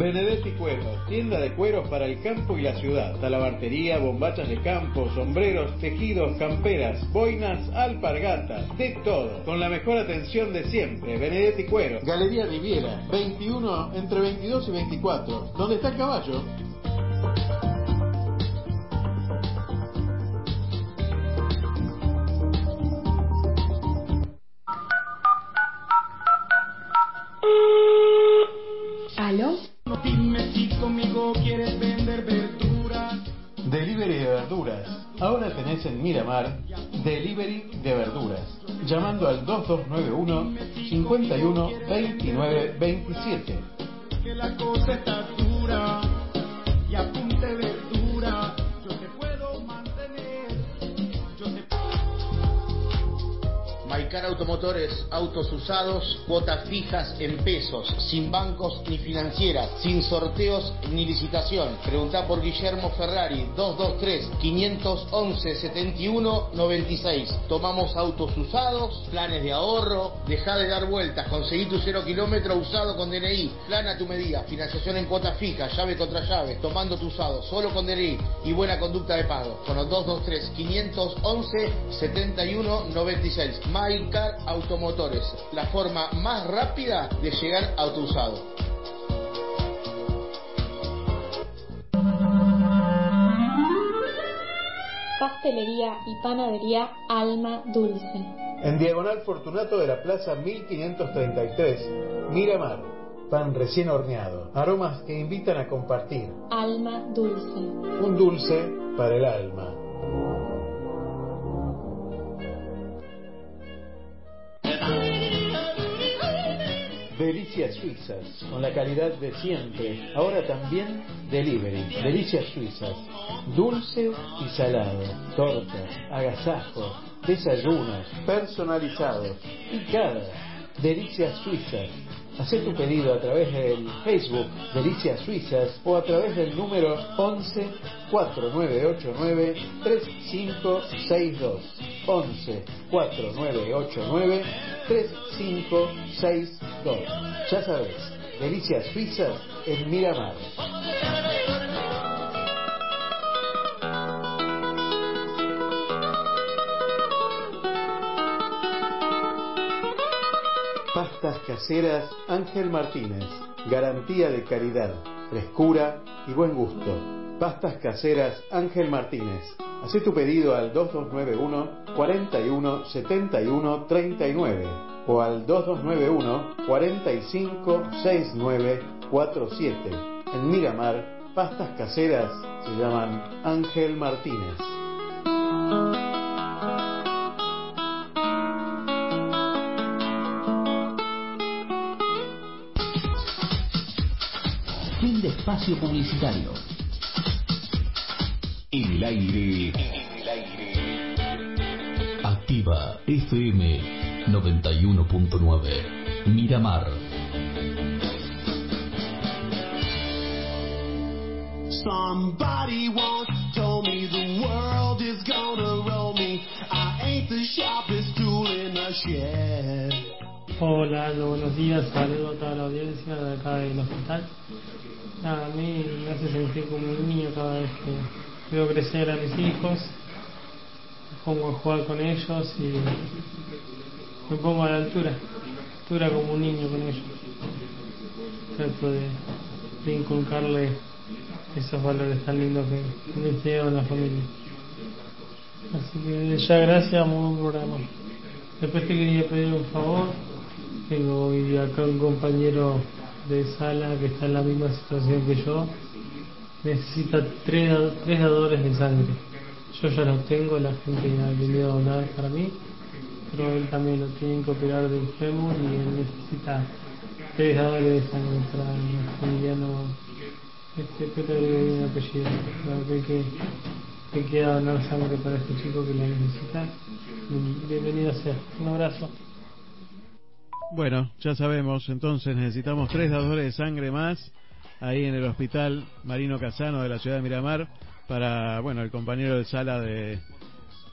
Benedetti Cueros, tienda de cueros para el campo y la ciudad. Talabartería, bombachas de campo, sombreros, tejidos, camperas, boinas, alpargatas, de todo. Con la mejor atención de siempre. Benedetti Cueros. Galería Riviera, 21 entre 22 y 24. ¿Dónde está el caballo? ¿Aló? Conmigo quieres vender verduras. Delivery de verduras. Ahora tenés en Miramar Delivery de verduras. Llamando al 2291 51 29 27. Que la cosa está dura. Y Mycar Automotores, autos usados, cuotas fijas en pesos, sin bancos ni financieras, sin sorteos ni licitación. Preguntá por Guillermo Ferrari, 223-511-7196. Tomamos autos usados, planes de ahorro, deja de dar vueltas, conseguí tu cero kilómetro usado con DNI, plana tu medida, financiación en cuotas fijas, llave contra llave, tomando tu usado, solo con DNI y buena conducta de pago. Con los 223-511-7196. Automotores, la forma más rápida de llegar a tu usado. Pastelería y panadería Alma Dulce. En Diagonal Fortunato de la Plaza 1533, Miramar. Pan recién horneado. Aromas que invitan a compartir. Alma Dulce. Un dulce para el alma. Delicias Suizas, con la calidad de siempre. Ahora también delivery. Delicias Suizas. Dulce y salado. Tortas, agasajos, desayunos, personalizados. Picada. Delicias Suizas. Haz tu pedido a través del Facebook Delicias Suizas o a través del número 11 4989 3562. 11 4989 3562. Ya sabes, Delicias Suizas en Miramar. Pastas caseras Ángel Martínez. Garantía de calidad, frescura y buen gusto. Pastas caseras Ángel Martínez. Haz tu pedido al 2291 41 71 39 o al 2291 45 69 47. En Miramar, pastas caseras se llaman Ángel Martínez. Espacio publicitario. En el aire. En el aire. Activa FM 91.9. Miramar. Somebody once told me the world is gonna roll me. I ain't the sharpest tool in the shed. Hola, buenos días, saludo a toda la audiencia de acá del hospital. A mí me hace sentir como un niño cada vez que veo crecer a mis hijos, me pongo a jugar con ellos y me pongo a la altura, altura como un niño con ellos. Trato de, de inculcarle esos valores tan lindos que, que me enseñaron la familia. Así que ya gracias, muy buen programa. Después te quería pedir un favor. Tengo hoy acá un compañero de sala que está en la misma situación que yo. Necesita tres, tres dadores de sangre. Yo ya los tengo, la gente ha venido a donar para mí, pero él también lo tiene que operar del fémur y él necesita tres dadores de sangre para no. Este, le doy un apellido. Creo que, que, que quiera donar sangre para este chico que la necesita. Bienvenido sea. Un abrazo. Bueno, ya sabemos, entonces necesitamos tres dadores de sangre más ahí en el hospital Marino Casano de la ciudad de Miramar para, bueno, el compañero de sala de,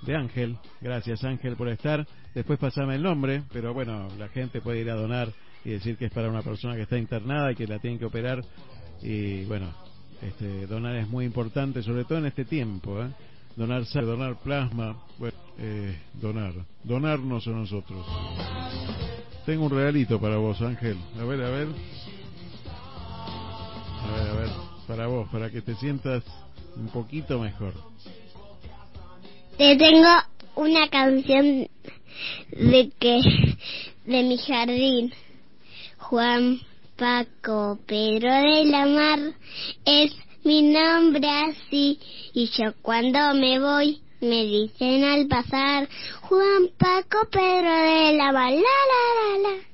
de Ángel. Gracias Ángel por estar. Después pasame el nombre, pero bueno, la gente puede ir a donar y decir que es para una persona que está internada y que la tienen que operar. Y bueno, este, donar es muy importante, sobre todo en este tiempo. ¿eh? Donar sangre, donar plasma, bueno, eh, donar, donarnos a nosotros. Tengo un regalito para vos, Ángel. A ver, a ver. A ver, a ver. Para vos, para que te sientas un poquito mejor. Te tengo una canción de que de mi jardín. Juan Paco Pedro de la Mar es mi nombre así y yo cuando me voy me dicen al pasar Juan Paco Pedro de la balala.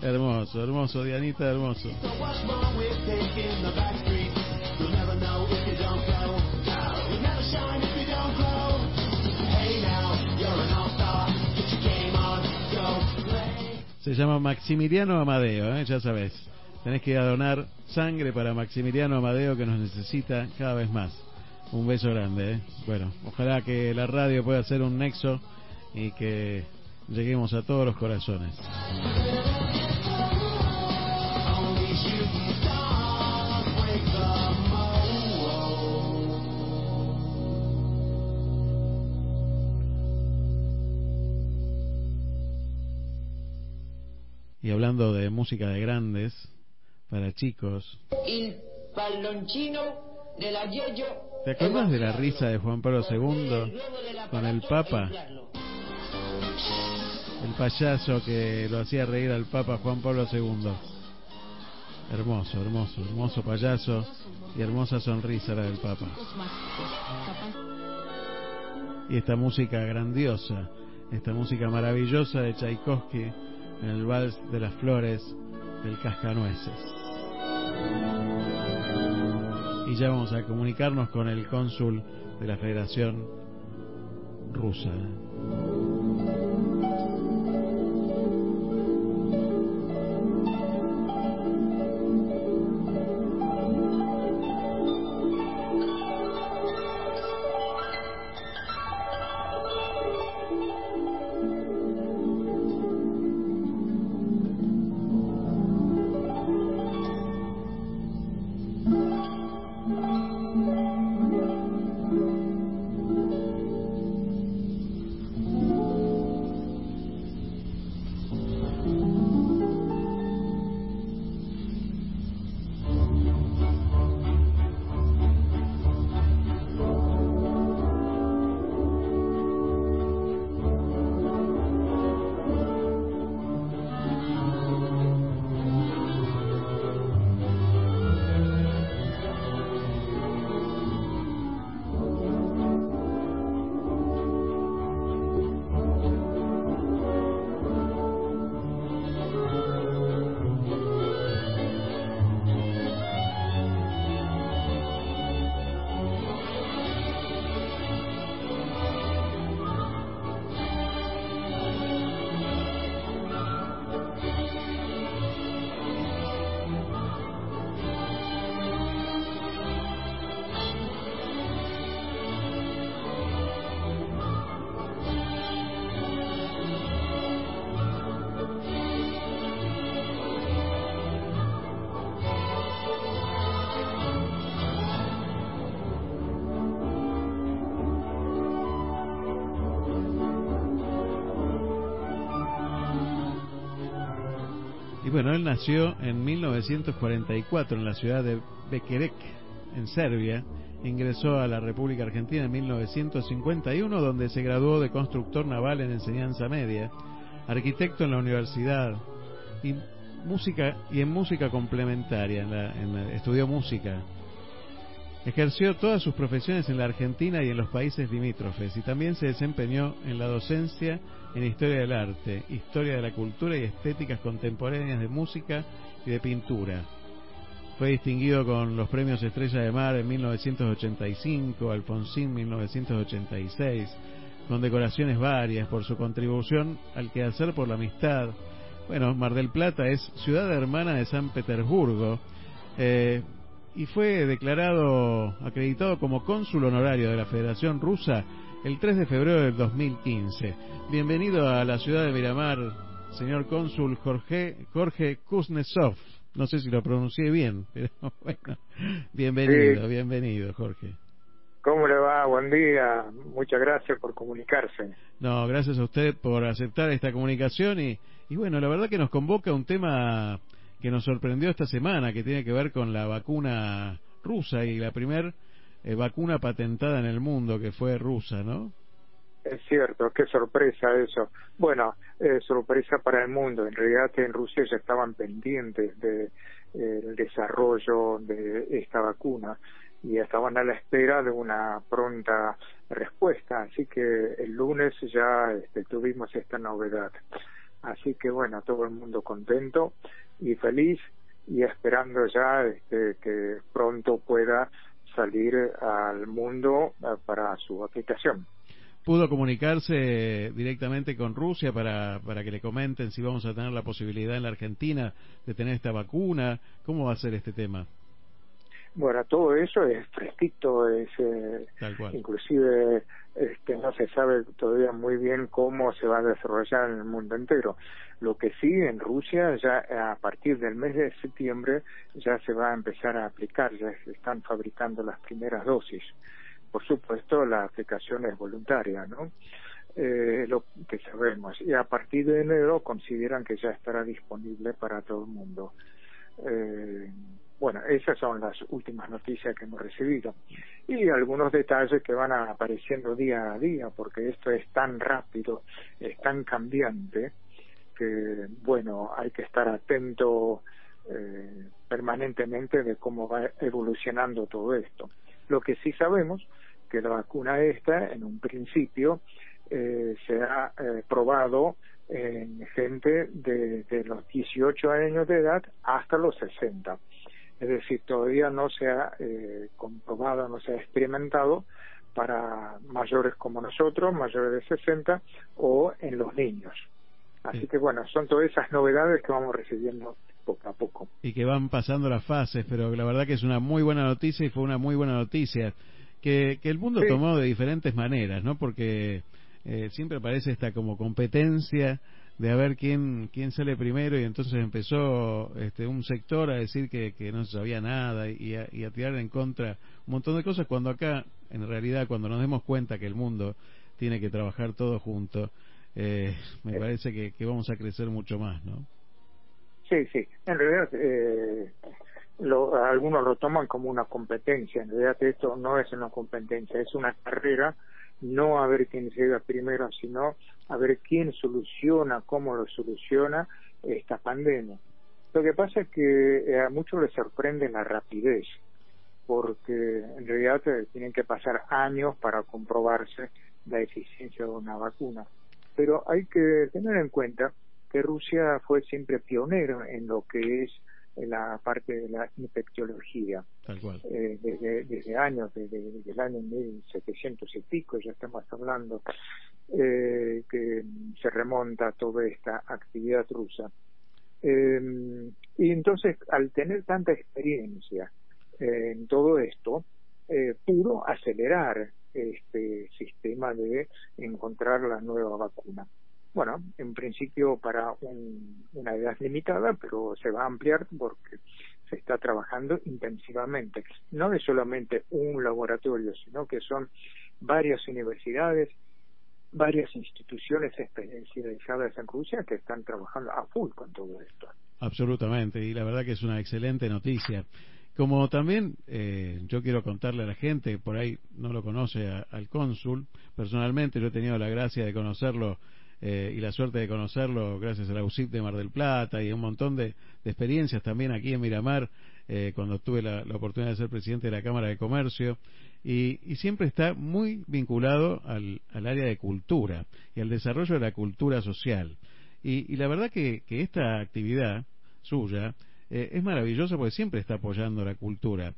Hermoso, hermoso, Dianita, hermoso. Se llama Maximiliano Amadeo, ¿eh? ya sabes. Tenés que ir donar sangre para Maximiliano Amadeo que nos necesita cada vez más. Un beso grande. ¿eh? Bueno, ojalá que la radio pueda ser un nexo y que lleguemos a todos los corazones. Y hablando de música de grandes, para chicos, Il ¿te acuerdas de la risa de Juan Pablo II con el Papa? El payaso que lo hacía reír al Papa Juan Pablo II. Hermoso, hermoso, hermoso payaso y hermosa sonrisa la del Papa. Y esta música grandiosa, esta música maravillosa de Tchaikovsky en el Vals de las Flores del Cascanueces. Y ya vamos a comunicarnos con el cónsul de la Federación Rusa. Nació en 1944 en la ciudad de Bekerek, en Serbia. Ingresó a la República Argentina en 1951, donde se graduó de constructor naval en enseñanza media, arquitecto en la universidad y música y en música complementaria. en la- estudió música. Ejerció todas sus profesiones en la Argentina y en los países limítrofes y también se desempeñó en la docencia en historia del arte, historia de la cultura y estéticas contemporáneas de música y de pintura. Fue distinguido con los premios Estrella de Mar en 1985, Alfonsín 1986, con decoraciones varias por su contribución al quehacer por la amistad. Bueno, Mar del Plata es ciudad hermana de San Petersburgo eh, y fue declarado, acreditado como cónsul honorario de la Federación Rusa el 3 de febrero del 2015. Bienvenido a la ciudad de Miramar, señor cónsul Jorge, Jorge Kuznetsov. No sé si lo pronuncié bien, pero bueno, bienvenido, Sí. bienvenido, Jorge. ¿Cómo le va? Buen día. Muchas gracias por comunicarse. No, gracias a usted por aceptar esta comunicación y, y bueno, la verdad que nos convoca un tema que nos sorprendió esta semana, que tiene que ver con la vacuna rusa y la primer eh, vacuna patentada en el mundo que fue rusa, ¿no? Es cierto, qué sorpresa eso. Bueno, eh, sorpresa para el mundo. En realidad en Rusia ya estaban pendientes del desarrollo de esta vacuna y estaban a la espera de una pronta respuesta. Así que el lunes ya este, tuvimos esta novedad. Así que bueno, todo el mundo contento y feliz y esperando ya este, que pronto pueda salir al mundo eh, para su aplicación. ¿Pudo comunicarse directamente con Rusia para, para que le comenten si vamos a tener la posibilidad en la Argentina de tener esta vacuna? ¿Cómo va a ser este tema? Bueno, todo eso es fresquito, es eh, inclusive este, no se sabe todavía muy bien cómo se va a desarrollar en el mundo entero. Lo que sí en Rusia ya a partir del mes de septiembre ya se va a empezar a aplicar, ya se están fabricando las primeras dosis. Por supuesto, la aplicación es voluntaria, ¿no? Eh, lo que sabemos. Y a partir de enero consideran que ya estará disponible para todo el mundo. Eh, bueno, esas son las últimas noticias que hemos recibido. Y algunos detalles que van apareciendo día a día, porque esto es tan rápido, es tan cambiante, que, bueno, hay que estar atento eh, permanentemente de cómo va evolucionando todo esto. Lo que sí sabemos que la vacuna esta, en un principio, eh, se ha eh, probado en gente de, de los 18 años de edad hasta los 60. Es decir, todavía no se ha eh, comprobado, no se ha experimentado para mayores como nosotros, mayores de 60 o en los niños. Así que bueno, son todas esas novedades que vamos recibiendo poco a poco. y que van pasando las fases, pero la verdad que es una muy buena noticia y fue una muy buena noticia que, que el mundo Sí. tomó de diferentes maneras, ¿no? Porque eh, siempre aparece esta como competencia de a ver quién quién sale primero y entonces empezó este un sector a decir que, que no se sabía nada y a, y a tirar en contra un montón de cosas cuando acá en realidad cuando nos demos cuenta que el mundo tiene que trabajar todo junto eh, me parece que, que vamos a crecer mucho más, ¿no? Sí, sí. En realidad, eh, lo, algunos lo toman como una competencia. En realidad, esto no es una competencia, es una carrera. No a ver quién llega primero, sino a ver quién soluciona, cómo lo soluciona esta pandemia. Lo que pasa es que eh, a muchos les sorprende la rapidez, porque en realidad eh, tienen que pasar años para comprobarse la eficiencia de una vacuna. Pero hay que tener en cuenta que Rusia fue siempre pionero en lo que es la parte de la infectología. Tal cual. Eh, desde, desde años, desde, desde el año 1700 y pico, ya estamos hablando, eh, que se remonta a toda esta actividad rusa. Eh, y entonces, al tener tanta experiencia en todo esto, pudo acelerar este sistema de encontrar la nueva vacuna. Bueno, en principio para un- una edad limitada, pero se va a ampliar porque se está trabajando intensivamente. No es solamente un laboratorio, sino que son varias universidades, varias instituciones especializadas en Rusia que están trabajando a full con todo esto. Absolutamente, y la verdad que es una excelente noticia. Como también eh, yo quiero contarle a la gente, por ahí no lo conoce al cónsul, personalmente yo he tenido la gracia de conocerlo eh, y la suerte de conocerlo gracias a la UCIP de Mar del Plata y un montón de, experiencias también aquí en Miramar, eh, cuando tuve la, oportunidad de ser presidente de la Cámara de Comercio, y, y siempre está muy vinculado al, al área de cultura y al desarrollo de la cultura social. Y, y la verdad que, que esta actividad suya eh, es maravillosa porque siempre está apoyando la cultura.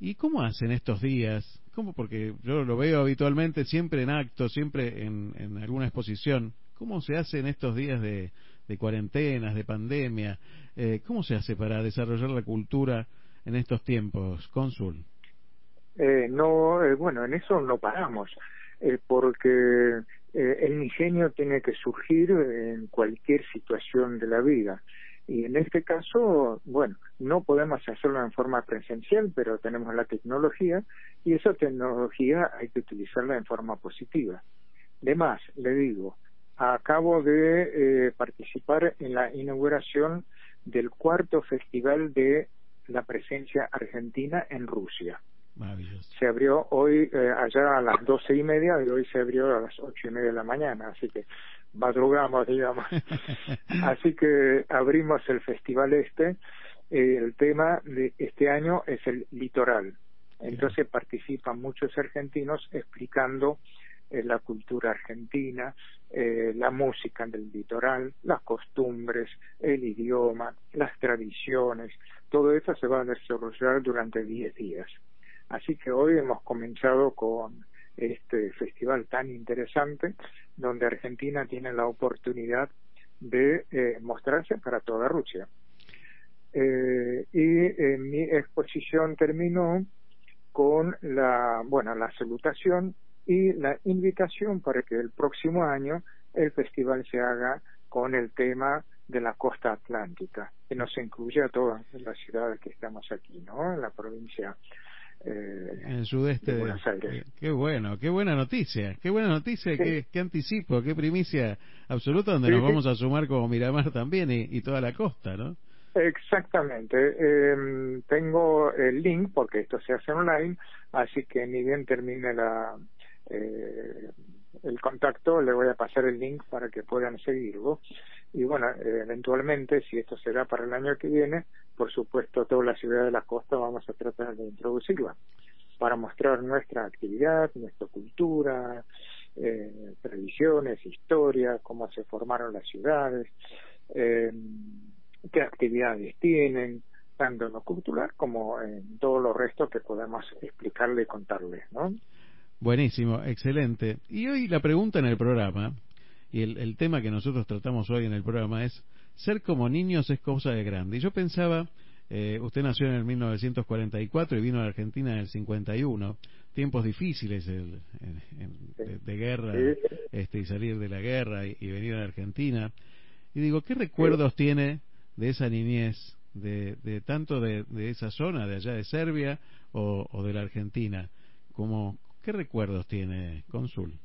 ¿Y cómo hacen estos días? ¿Cómo? Porque yo lo veo habitualmente siempre en actos, siempre en, en alguna exposición. ¿Cómo se hace en estos días de, de cuarentenas, de pandemia? Eh, ¿Cómo se hace para desarrollar la cultura en estos tiempos, cónsul? Eh, no, eh, bueno, en eso no paramos, eh, porque eh, el ingenio tiene que surgir en cualquier situación de la vida. Y en este caso, bueno, no podemos hacerlo en forma presencial, pero tenemos la tecnología y esa tecnología hay que utilizarla en forma positiva. De más, le digo, acabo de eh, participar en la inauguración del cuarto festival de la presencia argentina en Rusia. Maravilloso. Se abrió hoy eh, allá a las doce y media y hoy se abrió a las ocho y media de la mañana, así que madrugamos, digamos. así que abrimos el festival este. Eh, el tema de este año es el litoral. Entonces participan muchos argentinos explicando la cultura argentina, eh, la música del litoral, las costumbres, el idioma, las tradiciones. Todo eso se va a desarrollar durante 10 días. Así que hoy hemos comenzado con este festival tan interesante donde Argentina tiene la oportunidad de eh, mostrarse para toda Rusia. Eh, y eh, mi exposición terminó con la, bueno, la salutación y la invitación para que el próximo año el festival se haga con el tema de la costa atlántica, que nos incluye a todas las ciudades que estamos aquí, ¿no? En la provincia eh, En el sudeste de Buenos Aires. eh, Qué bueno, qué buena noticia, qué buena noticia, qué, qué anticipo, qué primicia absoluta donde Sí, nos sí. vamos a sumar como Miramar también y, y toda la costa, ¿no? Exactamente. Eh, tengo el link porque esto se hace online, así que ni bien termine la, eh, el contacto, le voy a pasar el link para que puedan seguirlo. Y bueno, eh, eventualmente, si esto se da para el año que viene, por supuesto, toda la ciudad de la costa vamos a tratar de introducirla para mostrar nuestra actividad, nuestra cultura, eh, tradiciones, historia, cómo se formaron las ciudades, eh, qué actividades tienen, tanto en lo cultural como en todo lo resto que podemos explicarle y contarles, ¿no? Buenísimo, excelente. Y hoy la pregunta en el programa, y el, el tema que nosotros tratamos hoy en el programa es, ser como niños es cosa de grande. Y yo pensaba, eh, usted nació en el 1944 y vino a la Argentina en el 51, tiempos difíciles el- de, de guerra, Sí. este, y salir de la guerra y, y venir a la Argentina. Y digo, ¿qué recuerdos tiene de esa niñez, de, de tanto de, de esa zona, de allá de Serbia o, o de la Argentina? Como, ¿Qué recuerdos tiene Cónsul?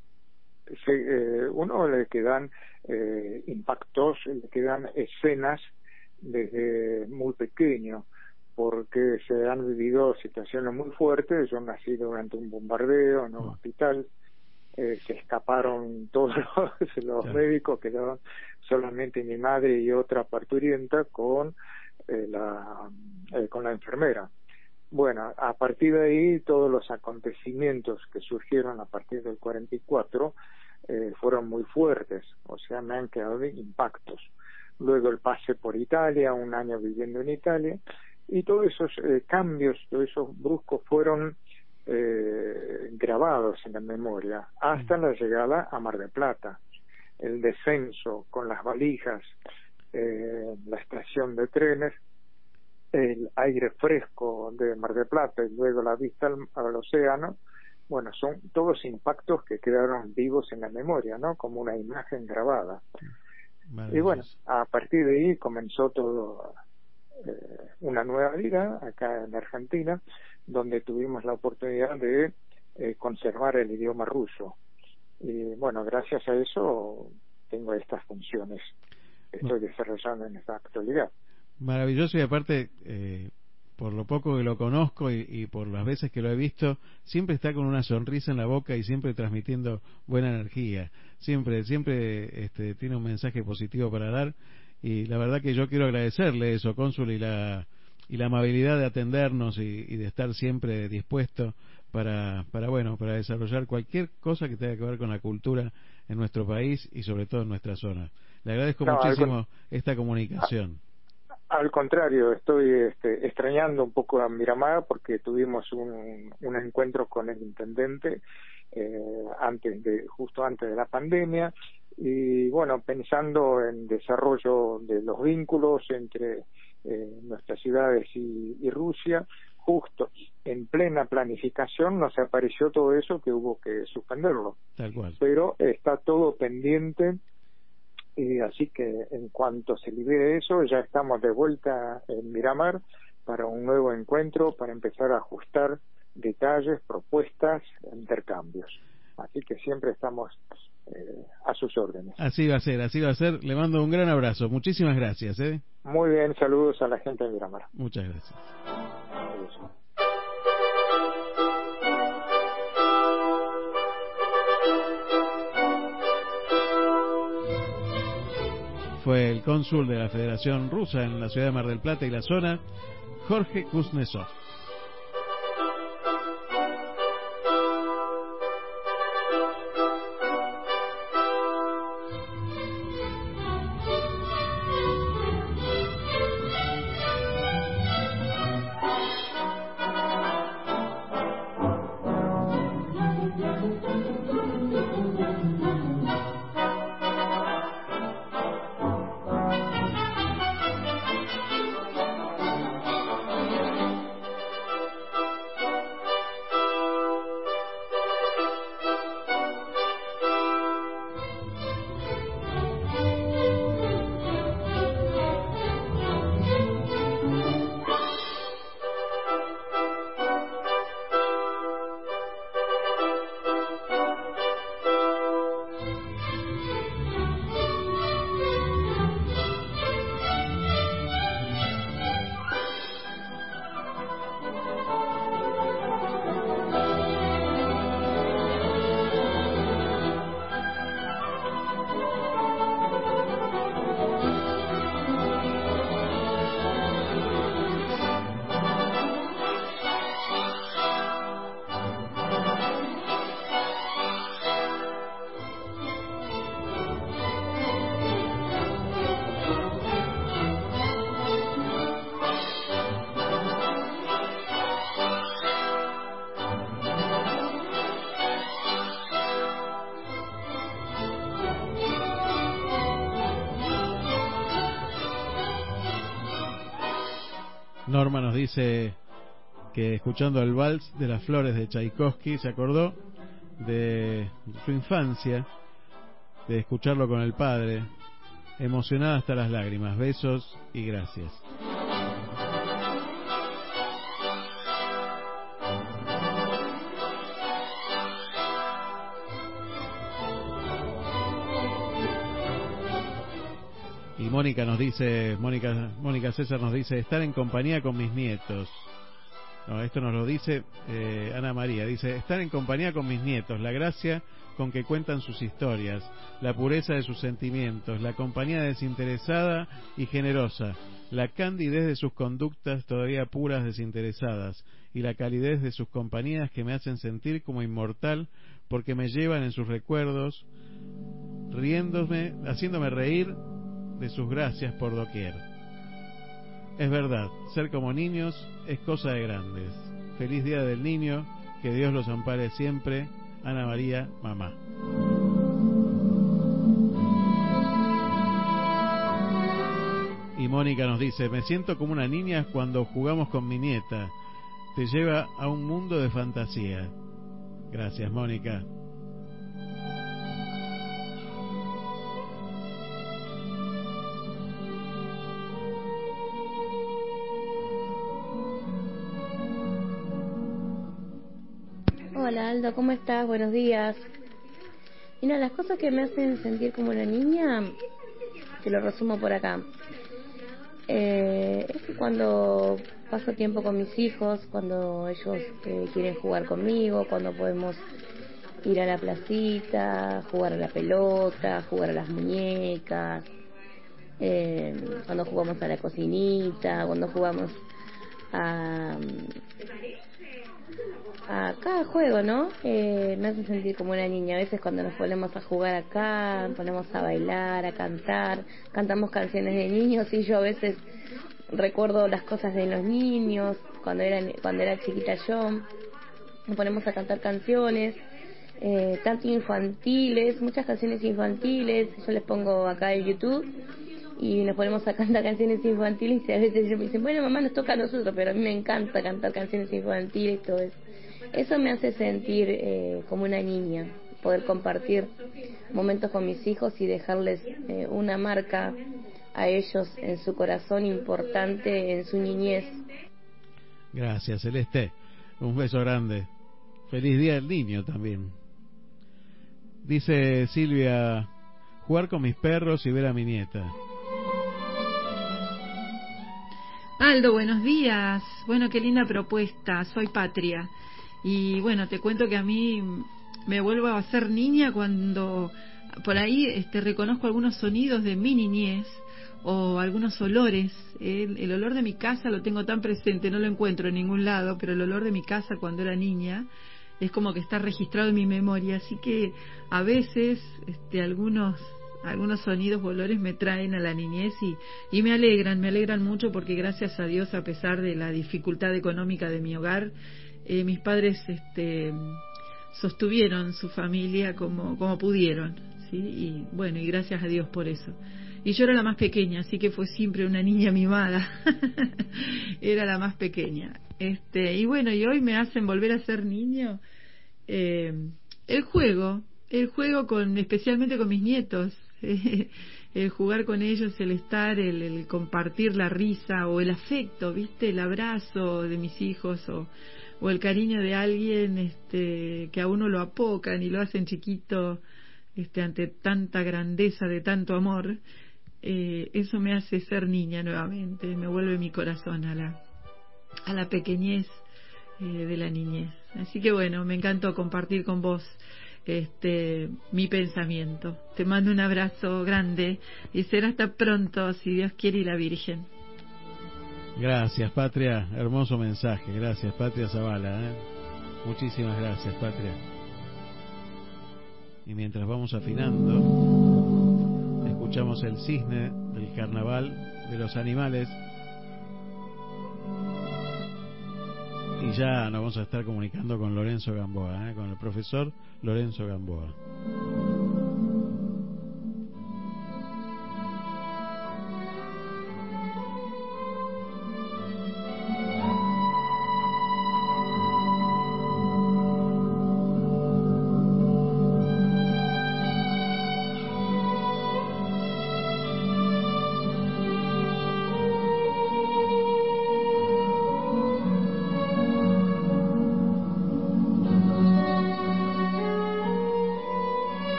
se, eh, uno le quedan eh, impactos, le quedan escenas desde muy pequeño, porque se han vivido situaciones muy fuertes. Yo nací durante un bombardeo en un hospital, eh, se escaparon todos los, los médicos, quedaron solamente mi madre y otra parturienta con eh, la eh, con la enfermera. Bueno, a partir de ahí todos los acontecimientos que surgieron a partir del 44 eh, fueron muy fuertes, o sea, me han quedado impactos. Luego el pase por Italia, un año viviendo en Italia, y todos esos eh, cambios, todos esos bruscos fueron eh, grabados en la memoria hasta la llegada a Mar del Plata. El descenso con las valijas, eh, la estación de trenes, el aire fresco de Mar del Plata y luego la vista al, al océano, bueno, son todos impactos que quedaron vivos en la memoria, ¿no? Como una imagen grabada. Y bueno, a partir de ahí comenzó todo eh, una nueva vida acá en Argentina, donde tuvimos la oportunidad de eh, conservar el idioma ruso. Y bueno, gracias a eso tengo estas funciones que estoy desarrollando en esta actualidad. Maravilloso y aparte, eh, por lo poco que lo conozco y, y por las veces que lo he visto, siempre está con una sonrisa en la boca y siempre transmitiendo buena energía. Siempre, siempre este, tiene un mensaje positivo para dar y la verdad que yo quiero agradecerle eso, cónsul, y la, y la amabilidad de atendernos y, y de estar siempre dispuesto para, para, bueno, para desarrollar cualquier cosa que tenga que ver con la cultura en nuestro país y sobre todo en nuestra zona. Le agradezco No, muchísimo esta comunicación. Al contrario, estoy este, extrañando un poco a Miramar porque tuvimos un, un encuentro con el intendente eh, antes de justo antes de la pandemia y bueno pensando en desarrollo de los vínculos entre eh, nuestras ciudades y, y Rusia justo en plena planificación nos apareció todo eso que hubo que suspenderlo Tal cual. pero está todo pendiente y así que en cuanto se libere eso ya estamos de vuelta en Miramar para un nuevo encuentro para empezar a ajustar detalles, propuestas, intercambios. Así que siempre estamos eh, a sus órdenes. Así va a ser, así va a ser. Le mando un gran abrazo. Muchísimas gracias. ¿eh? Muy bien, saludos a la gente de Miramar. Muchas gracias. Adiós. Fue el cónsul de la Federación Rusa en la ciudad de Mar del Plata y la zona, Jorge Kuznetsov. Dice que escuchando el vals de las flores de Tchaikovsky se acordó de su infancia, de escucharlo con el padre, emocionada hasta las lágrimas. Besos y gracias. Dice, Mónica, Mónica César nos dice, estar en compañía con mis nietos. No, esto nos lo dice eh, Ana María. Dice, estar en compañía con mis nietos, la gracia con que cuentan sus historias, la pureza de sus sentimientos, la compañía desinteresada y generosa, la candidez de sus conductas todavía puras desinteresadas y la calidez de sus compañías que me hacen sentir como inmortal porque me llevan en sus recuerdos, riéndome, haciéndome reír de sus gracias por doquier. Es verdad, ser como niños es cosa de grandes. Feliz Día del Niño, que Dios los ampare siempre. Ana María, mamá. Y Mónica nos dice, me siento como una niña cuando jugamos con mi nieta. Te lleva a un mundo de fantasía. Gracias, Mónica. Hola Aldo, ¿cómo estás? Buenos días. Mira, las cosas que me hacen sentir como una niña, te lo resumo por acá. Eh, es cuando paso tiempo con mis hijos, cuando ellos eh, quieren jugar conmigo, cuando podemos ir a la placita, jugar a la pelota, jugar a las muñecas, eh, cuando jugamos a la cocinita, cuando jugamos a, a cada juego, ¿no? Eh, me hace sentir como una niña. A veces cuando nos ponemos a jugar acá, ponemos a bailar, a cantar, cantamos canciones de niños y yo a veces recuerdo las cosas de los niños, cuando era, cuando era chiquita yo, nos ponemos a cantar canciones, eh, tanto infantiles, muchas canciones infantiles, yo les pongo acá en YouTube y nos ponemos a cantar canciones infantiles y a veces ellos me dicen, bueno mamá nos toca a nosotros, pero a mí me encanta cantar canciones infantiles y todo eso. Eso me hace sentir eh, como una niña, poder compartir momentos con mis hijos y dejarles eh, una marca a ellos en su corazón importante en su niñez. Gracias, Celeste. Un beso grande. Feliz Día del Niño también. Dice Silvia, jugar con mis perros y ver a mi nieta. Aldo, buenos días. Bueno, qué linda propuesta. Soy Patria. Y bueno, te cuento que a mí me vuelvo a ser niña cuando por ahí este, reconozco algunos sonidos de mi niñez o algunos olores. El, el, olor de mi casa lo tengo tan presente, no lo encuentro en ningún lado, pero el olor de mi casa cuando era niña es como que está registrado en mi memoria. Así que a veces este, algunos algunos sonidos o olores me traen a la niñez y, y me alegran, me alegran mucho porque gracias a Dios, a pesar de la dificultad económica de mi hogar, eh, mis padres este, sostuvieron su familia como, como pudieron, ¿sí? Y bueno, y gracias a Dios por eso. Y yo era la más pequeña, así que fue siempre una niña mimada. era la más pequeña. Este, y bueno, y hoy me hacen volver a ser niño. Eh, el juego, el juego con, especialmente con mis nietos. el jugar con ellos, el estar, el, el, compartir la risa o el afecto, ¿viste? El abrazo de mis hijos o, o el cariño de alguien este, que a uno lo apocan y lo hacen chiquito este, ante tanta grandeza de tanto amor. Eh, eso me hace ser niña nuevamente, me vuelve mi corazón a la, a la pequeñez eh, de la niñez. Así que bueno, me encantó compartir con vos este mi pensamiento. Te mando un abrazo grande y será hasta pronto, si Dios quiere y la Virgen. Gracias, Patria. Hermoso mensaje. Gracias, Patria Zavala. ¿eh? Muchísimas gracias, Patria. Y mientras vamos afinando, escuchamos el cisne del carnaval de los animales. Y ya nos vamos a estar comunicando con Lorenzo Gamboa, ¿eh? con el profesor Lorenzo Gamboa.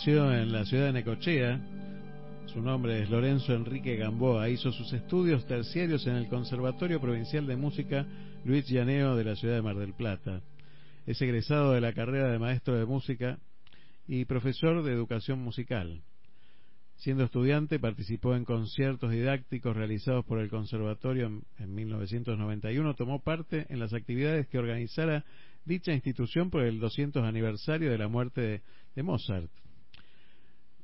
Nació en la ciudad de Necochea. Su nombre es Lorenzo Enrique Gamboa. Hizo sus estudios terciarios en el Conservatorio Provincial de Música Luis Llaneo de la ciudad de Mar del Plata. Es egresado de la carrera de maestro de música y profesor de educación musical. Siendo estudiante, participó en conciertos didácticos realizados por el Conservatorio en, en 1991. Tomó parte en las actividades que organizara dicha institución por el 200 aniversario de la muerte de, de Mozart.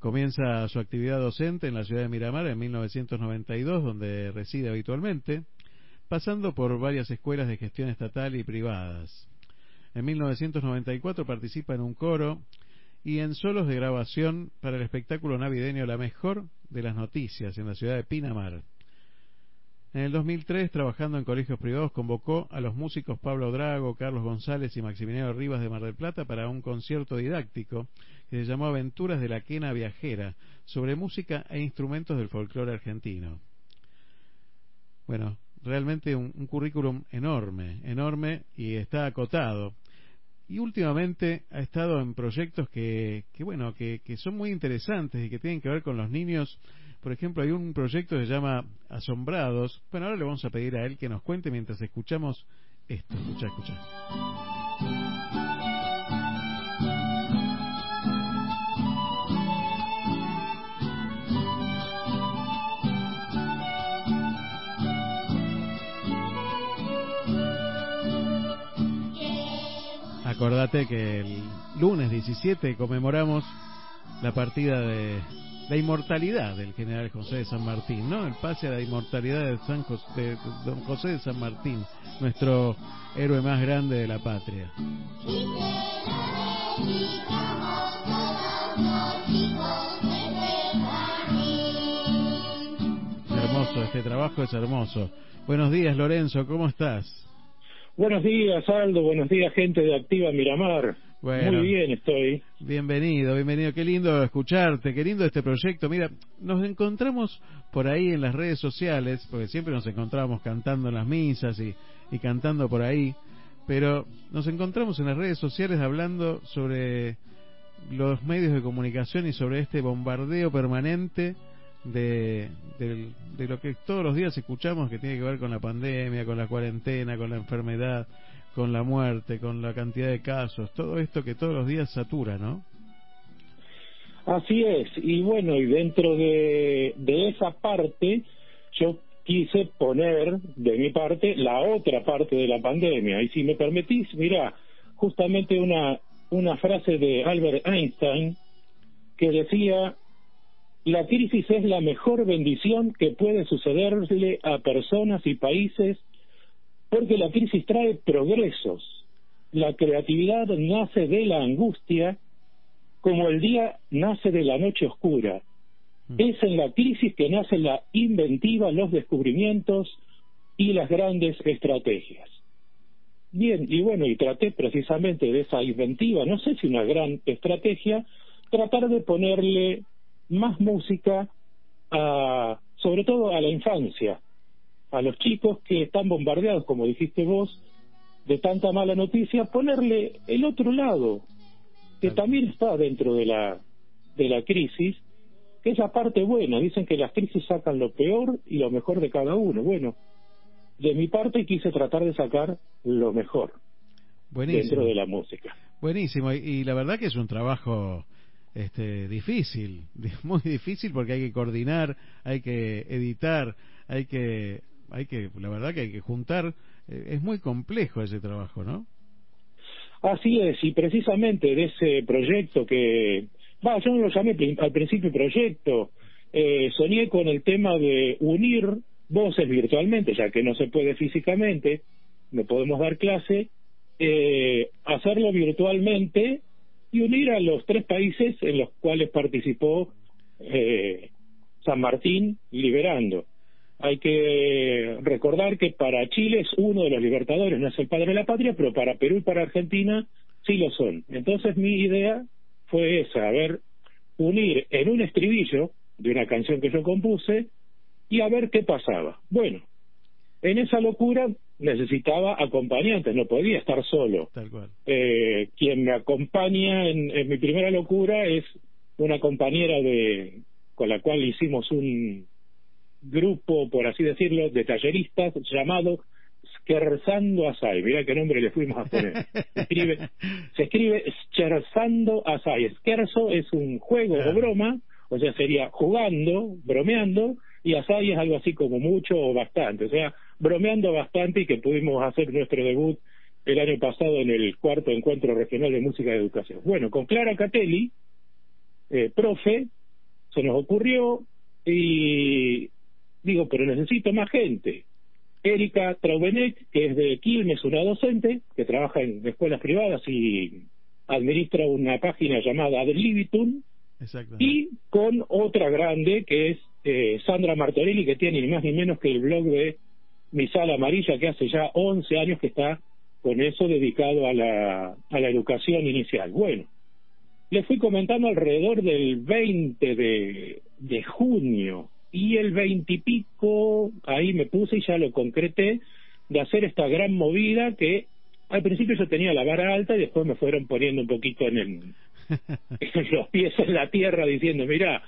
Comienza su actividad docente en la ciudad de Miramar en 1992, donde reside habitualmente, pasando por varias escuelas de gestión estatal y privadas. En 1994 participa en un coro y en solos de grabación para el espectáculo navideño La Mejor de las Noticias en la ciudad de Pinamar. En el 2003, trabajando en colegios privados, convocó a los músicos Pablo Drago, Carlos González y Maximiliano Rivas de Mar del Plata para un concierto didáctico que se llamó Aventuras de la Quena Viajera, sobre música e instrumentos del folclore argentino. Bueno, realmente un, currículum enorme, enorme y está acotado y últimamente ha estado en proyectos que, que bueno, que, son muy interesantes y que tienen que ver con los niños. Por ejemplo, hay un proyecto que se llama Asombrados. Bueno, ahora le vamos a pedir a él que nos cuente mientras escuchamos esto. Escucha, escucha. Acordate que el lunes 17 conmemoramos la partida de la inmortalidad del general José de San Martín, ¿no? El pase a la inmortalidad de, San José, de don José de San Martín, nuestro héroe más grande de la patria. Hermoso, este trabajo es hermoso. Buenos días, Lorenzo, ¿cómo estás? Buenos días, Aldo. Buenos días, gente de Activa Miramar. Bueno, Muy bien estoy. Bienvenido, bienvenido. Qué lindo escucharte, qué lindo este proyecto. Mira, nos encontramos por ahí en las redes sociales, porque siempre nos encontramos cantando en las misas y, y cantando por ahí, pero nos encontramos en las redes sociales hablando sobre los medios de comunicación y sobre este bombardeo permanente de, de, de, lo que todos los días escuchamos que tiene que ver con la pandemia, con la cuarentena, con la enfermedad, con la muerte, con la cantidad de casos, todo esto que todos los días satura, ¿no? Así es, y bueno, y dentro de, de esa parte, yo quise poner de mi parte la otra parte de la pandemia. Y si me permitís, mira, justamente una, una frase de Albert Einstein que decía, la crisis es la mejor bendición que puede sucederle a personas y países porque la crisis trae progresos. La creatividad nace de la angustia como el día nace de la noche oscura. Es en la crisis que nace la inventiva, los descubrimientos y las grandes estrategias. Bien, y bueno, y traté precisamente de esa inventiva, no sé si una gran estrategia, tratar de ponerle más música a, sobre todo a la infancia, a los chicos que están bombardeados, como dijiste vos, de tanta mala noticia, ponerle el otro lado, que también está dentro de la, de la crisis, que es la parte buena. Dicen que las crisis sacan lo peor y lo mejor de cada uno. Bueno, de mi parte quise tratar de sacar lo mejor Buenísimo. dentro de la música. Buenísimo, y, y la verdad que es un trabajo este, difícil, muy difícil porque hay que coordinar, hay que editar, hay que, hay que, la verdad que hay que juntar, eh, es muy complejo ese trabajo, ¿no? Así es, y precisamente de ese proyecto que, va, yo no lo llamé al principio proyecto, eh, soñé con el tema de unir voces virtualmente, ya que no se puede físicamente, no podemos dar clase, eh, hacerlo virtualmente y unir a los tres países en los cuales participó eh, San Martín liberando. Hay que recordar que para Chile es uno de los libertadores, no es el padre de la patria, pero para Perú y para Argentina sí lo son. Entonces mi idea fue esa, a ver, unir en un estribillo de una canción que yo compuse y a ver qué pasaba. Bueno, en esa locura necesitaba acompañantes, no podía estar solo. Tal cual. Eh, quien me acompaña en, en, mi primera locura es una compañera de con la cual hicimos un grupo, por así decirlo, de talleristas llamado Scherzando Asai. Mira qué nombre le fuimos a poner. Se escribe, se escribe Scherzando Asai. Scherzo es un juego o broma, o sea, sería jugando, bromeando, y Asai es algo así como mucho o bastante. O sea, bromeando bastante y que pudimos hacer nuestro debut el año pasado en el cuarto encuentro regional de música y educación. Bueno, con Clara Catelli, eh, profe, se nos ocurrió y digo, pero necesito más gente. Erika Traubenet, que es de Quilmes, una docente que trabaja en escuelas privadas y administra una página llamada Ad Libitum, y con otra grande que es eh, Sandra Martorelli, que tiene ni más ni menos que el blog de Mi Sala Amarilla, que hace ya 11 años que está con eso dedicado a la, a la educación inicial. Bueno, le fui comentando alrededor del 20 de, de junio y el 20 y pico, ahí me puse y ya lo concreté, de hacer esta gran movida que al principio yo tenía la vara alta y después me fueron poniendo un poquito en, el, en los pies en la tierra diciendo, mira,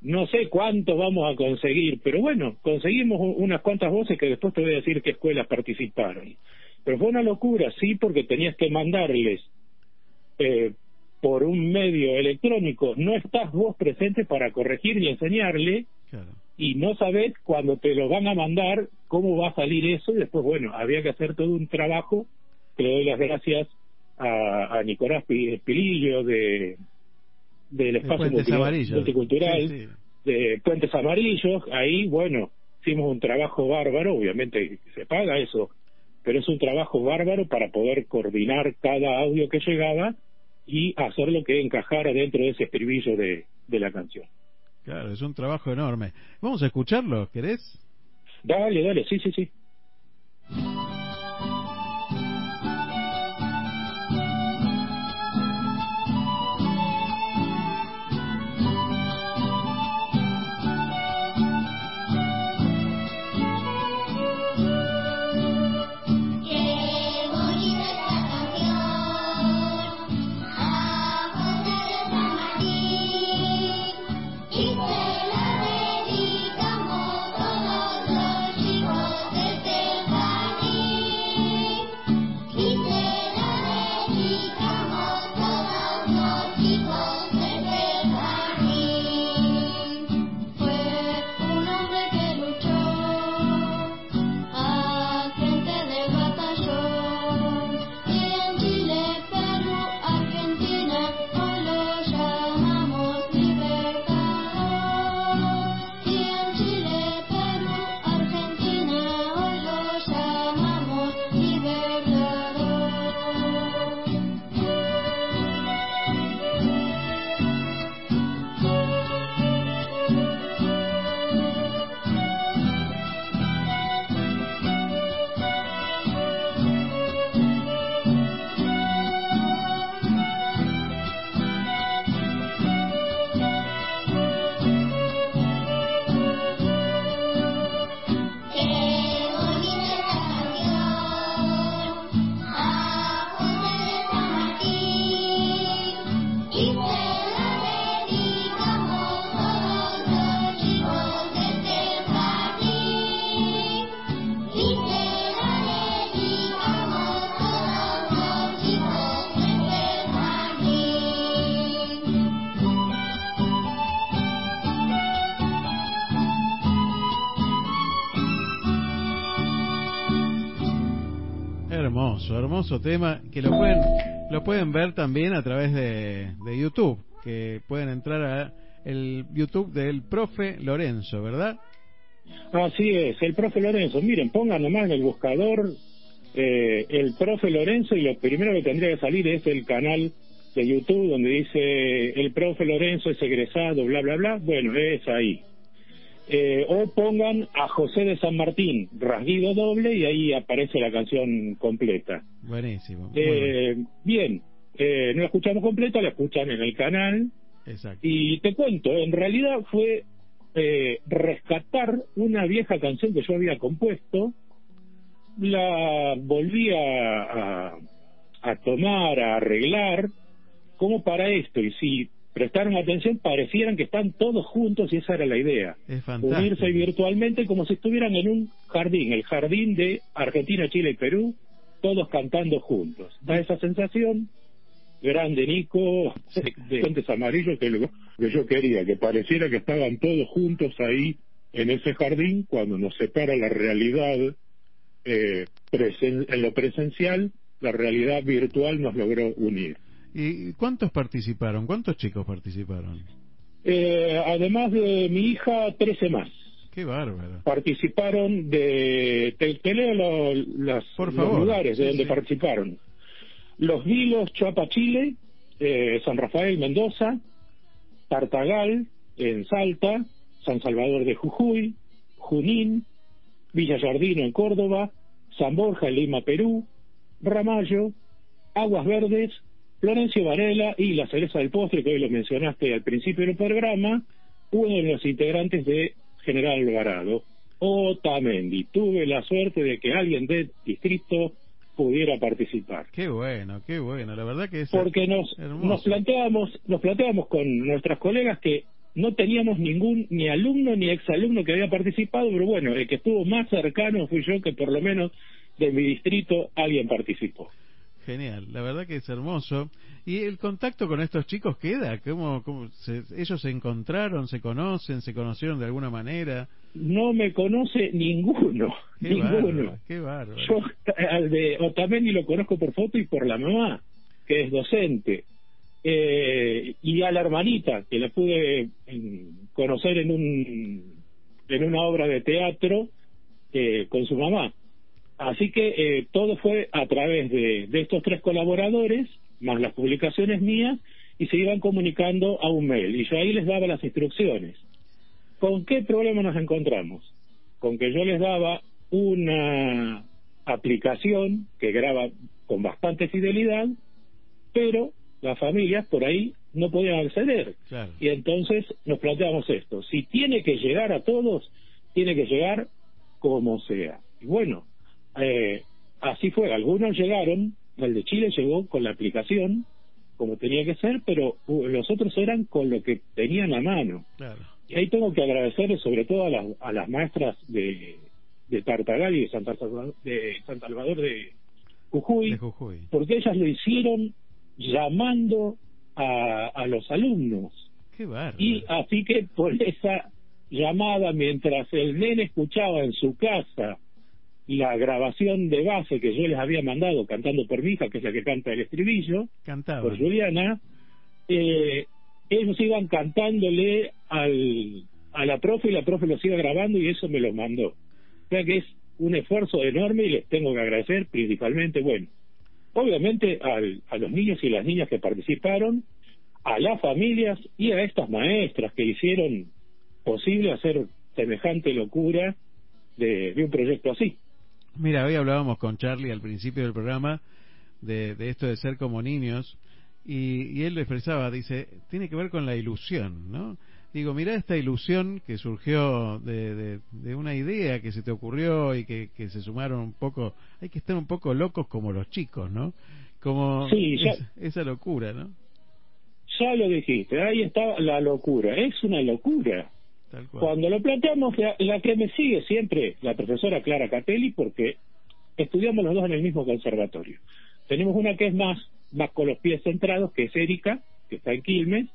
no sé cuántos vamos a conseguir, pero bueno, conseguimos unas cuantas voces que después te voy a decir qué escuelas participaron. Pero fue una locura, sí, porque tenías que mandarles eh, por un medio electrónico, no estás vos presente para corregir y enseñarle, y no sabés cuando te lo van a mandar cómo va a salir eso, y después, bueno, había que hacer todo un trabajo, le doy las gracias a, a Nicolás Pi- Pilillo de del espacio multicultural Sí, sí. de Puentes Amarillos, ahí, bueno, hicimos un trabajo bárbaro, obviamente se paga eso, pero es un trabajo bárbaro para poder coordinar cada audio que llegaba y hacer lo que encajara dentro de ese estribillo de, de la canción. Claro, es un trabajo enorme. Vamos a escucharlo, ¿querés? Dale, dale, sí, sí, sí. Hermoso, hermoso tema que lo pueden lo pueden ver también a través de, de YouTube, que pueden entrar a el YouTube del profe Lorenzo, ¿verdad? Así es, el profe Lorenzo. Miren, pongan nomás en el buscador eh, el profe Lorenzo y lo primero que tendría que salir es el canal de YouTube donde dice el profe Lorenzo es egresado, bla, bla, bla. Bueno, es ahí. Eh, o pongan a José de San Martín, rasguido doble, y ahí aparece la canción completa. Buenísimo. Eh, bien, eh, no la escuchamos completa, la escuchan en el canal. Exacto. Y te cuento, en realidad fue eh, rescatar una vieja canción que yo había compuesto, la volví a, a, a tomar, a arreglar, como para esto. Y si prestaron atención, parecieran que están todos juntos y esa era la idea. Es. Unirse virtualmente como si estuvieran en un jardín, el jardín de Argentina, Chile y Perú, todos cantando juntos. Da esa sensación, grande Nico, de puentes amarillos que, lo- que yo quería, que pareciera que estaban todos juntos ahí en ese jardín cuando nos separa la realidad eh, presen- en lo presencial, la realidad virtual nos logró unir. ¿Y cuántos participaron? ¿Cuántos chicos participaron? Eh, además de mi hija, 13 más. Qué bárbaro. Participaron de... Te, te leo lo- las, Por los lugares de Sí, donde sí. participaron. Los Vilos, Chuapa, Chile, eh, San Rafael, Mendoza, Tartagal, en Salta, San Salvador de Jujuy, Junín, Villa Yardino en Córdoba, San Borja en Lima, Perú, Ramallo, Aguas Verdes, Florencio Varela y la cereza del postre, que hoy lo mencionaste al principio del programa, uno de los integrantes de General Alvarado, Otamendi. Tuve la suerte de que alguien del distrito pudiera participar. Qué bueno, qué bueno. La verdad que es Porque nos, hermoso. nos planteábamos, nos planteábamos con nuestras colegas que no teníamos ningún ni alumno ni exalumno que había participado, pero bueno, el que estuvo más cercano fui yo, que por lo menos de mi distrito alguien participó. Genial, la verdad que es hermoso. ¿Y el contacto con estos chicos queda? ¿Cómo, cómo se- ellos se encontraron, se conocen, se conocieron de alguna manera? No me conoce ninguno, Qué ninguno. bárbaro, qué bárbaro. Yo al de Otamendi lo conozco por foto y por la mamá, que es docente. Eh, y a la hermanita, que la pude mm, conocer en un en una obra de teatro eh, con su mamá. Así que eh, todo fue a través de, de estos tres colaboradores, más las publicaciones mías, y se iban comunicando a un mail. Y yo ahí les daba las instrucciones. ¿Con qué problema nos encontramos? Con que yo les daba una aplicación que graba con bastante fidelidad, pero las familias por ahí no podían acceder. Claro. Y entonces nos planteamos esto, si tiene que llegar a todos, tiene que llegar como sea. Y bueno, eh, así fue, algunos llegaron, el de Chile llegó con la aplicación, como tenía que ser, pero uh, los otros eran con lo que tenían a mano. Claro. Y ahí tengo que agradecerle sobre todo a las, a las maestras de, de Tartagal y de Santa Salvador de, San Salvador de Jujuy, De Jujuy. porque ellas lo hicieron llamando a, a los alumnos. Qué. Y así que por esa llamada, mientras el nene escuchaba en su casa la grabación de base que yo les había mandado cantando por mi hija, que es la que canta el estribillo, Cantaba. por Juliana, eh, ellos iban cantándole al, a la profe y la profe los iba grabando y eso me lo mandó. O sea que es un esfuerzo enorme y les tengo que agradecer principalmente, bueno, obviamente al, a los niños y las niñas que participaron, a las familias y a estas maestras que hicieron posible hacer semejante locura de, de un proyecto así. Mira, hoy hablábamos con Charlie al principio del programa de, de esto de ser como niños y, y él lo expresaba, dice, tiene que ver con la ilusión, ¿no? Digo, mira esta ilusión que surgió de, de, de una idea que se te ocurrió y que, que se sumaron un poco, hay que estar un poco locos como los chicos, ¿no? Como Sí, ya- esa, esa locura, ¿no? Ya lo dijiste, ahí está la locura, es una locura. Cuando lo planteamos, la, la que me sigue siempre, la profesora Clara Capelli, porque estudiamos los dos en el mismo conservatorio. Tenemos una que es más, más con los pies centrados, que es Erika, que está en Quilmes,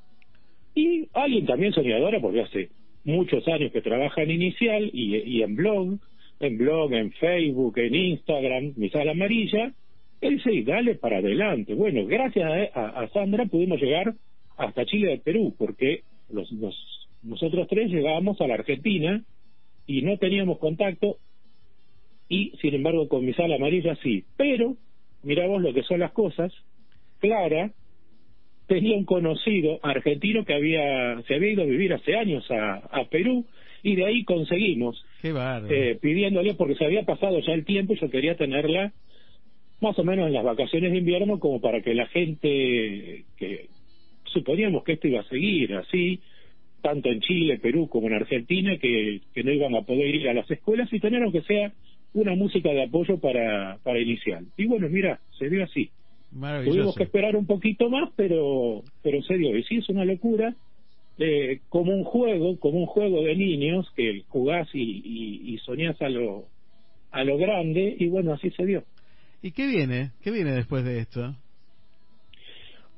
y alguien también soñadora, porque hace muchos años que trabaja en Inicial y, y en blog, en blog, en Facebook, en Instagram, mi sala amarilla, él y dale para adelante. Bueno, gracias a, a- a Sandra pudimos llegar hasta Chile de Perú, porque los, los- nosotros tres llegábamos a la Argentina y no teníamos contacto, y sin embargo con mi sala amarilla sí. Pero, mira vos lo que son las cosas, Clara tenía un conocido argentino que había se había ido a vivir hace años a, a Perú y de ahí conseguimos Qué eh, pidiéndole porque se había pasado ya el tiempo y yo quería tenerla más o menos en las vacaciones de invierno como para que la gente que suponíamos que esto iba a seguir así tanto en Chile, Perú como en Argentina que, que no iban a poder ir a las escuelas y tener aunque sea una música de apoyo para, para inicial. Y bueno, mira, se dio así. Tuvimos que esperar un poquito más, pero pero se dio. Y sí, es una locura. Eh, como un juego, como un juego de niños que jugás y, y, y soñás a lo, a lo grande, y bueno, así se dio. ¿Y qué viene? ¿Qué viene después de esto?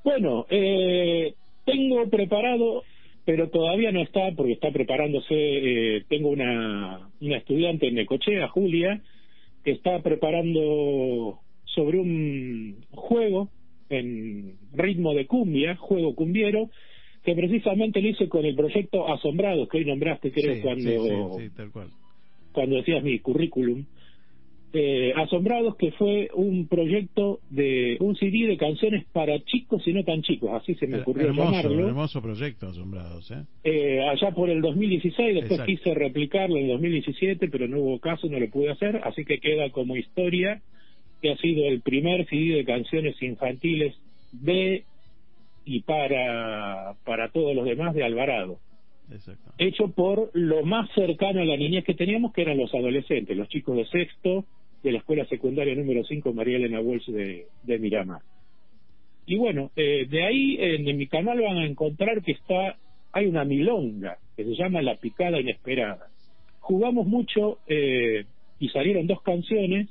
Bueno, eh, tengo preparado, pero todavía no está, porque está preparándose, eh, tengo una, una estudiante en Necochea, Julia, que está preparando sobre un juego en ritmo de cumbia, juego cumbiero, que precisamente lo hice con el proyecto Asombrados, que hoy nombraste, creo, Sí, cuando, sí, sí, sí, tal cual. cuando decías mi currículum. Eh, Asombrados, que fue un proyecto de un CD de canciones para chicos y no tan chicos, así se me ocurrió hermoso, llamarlo. hermoso proyecto, asombrados, ¿eh? Eh, allá por el 2016, después Exacto. quise replicarlo en 2017, pero no hubo caso, no lo pude hacer, así que queda como historia que ha sido el primer CD de canciones infantiles de y para, para todos los demás de Alvarado. Hecho por lo más cercano a la niñez que teníamos, que eran los adolescentes, los chicos de sexto de la escuela secundaria número 5 María Elena Walsh de, de Miramar. Y bueno, eh, de ahí en, en mi canal van a encontrar que está hay una milonga que se llama La Picada Inesperada. Jugamos mucho eh, y salieron dos canciones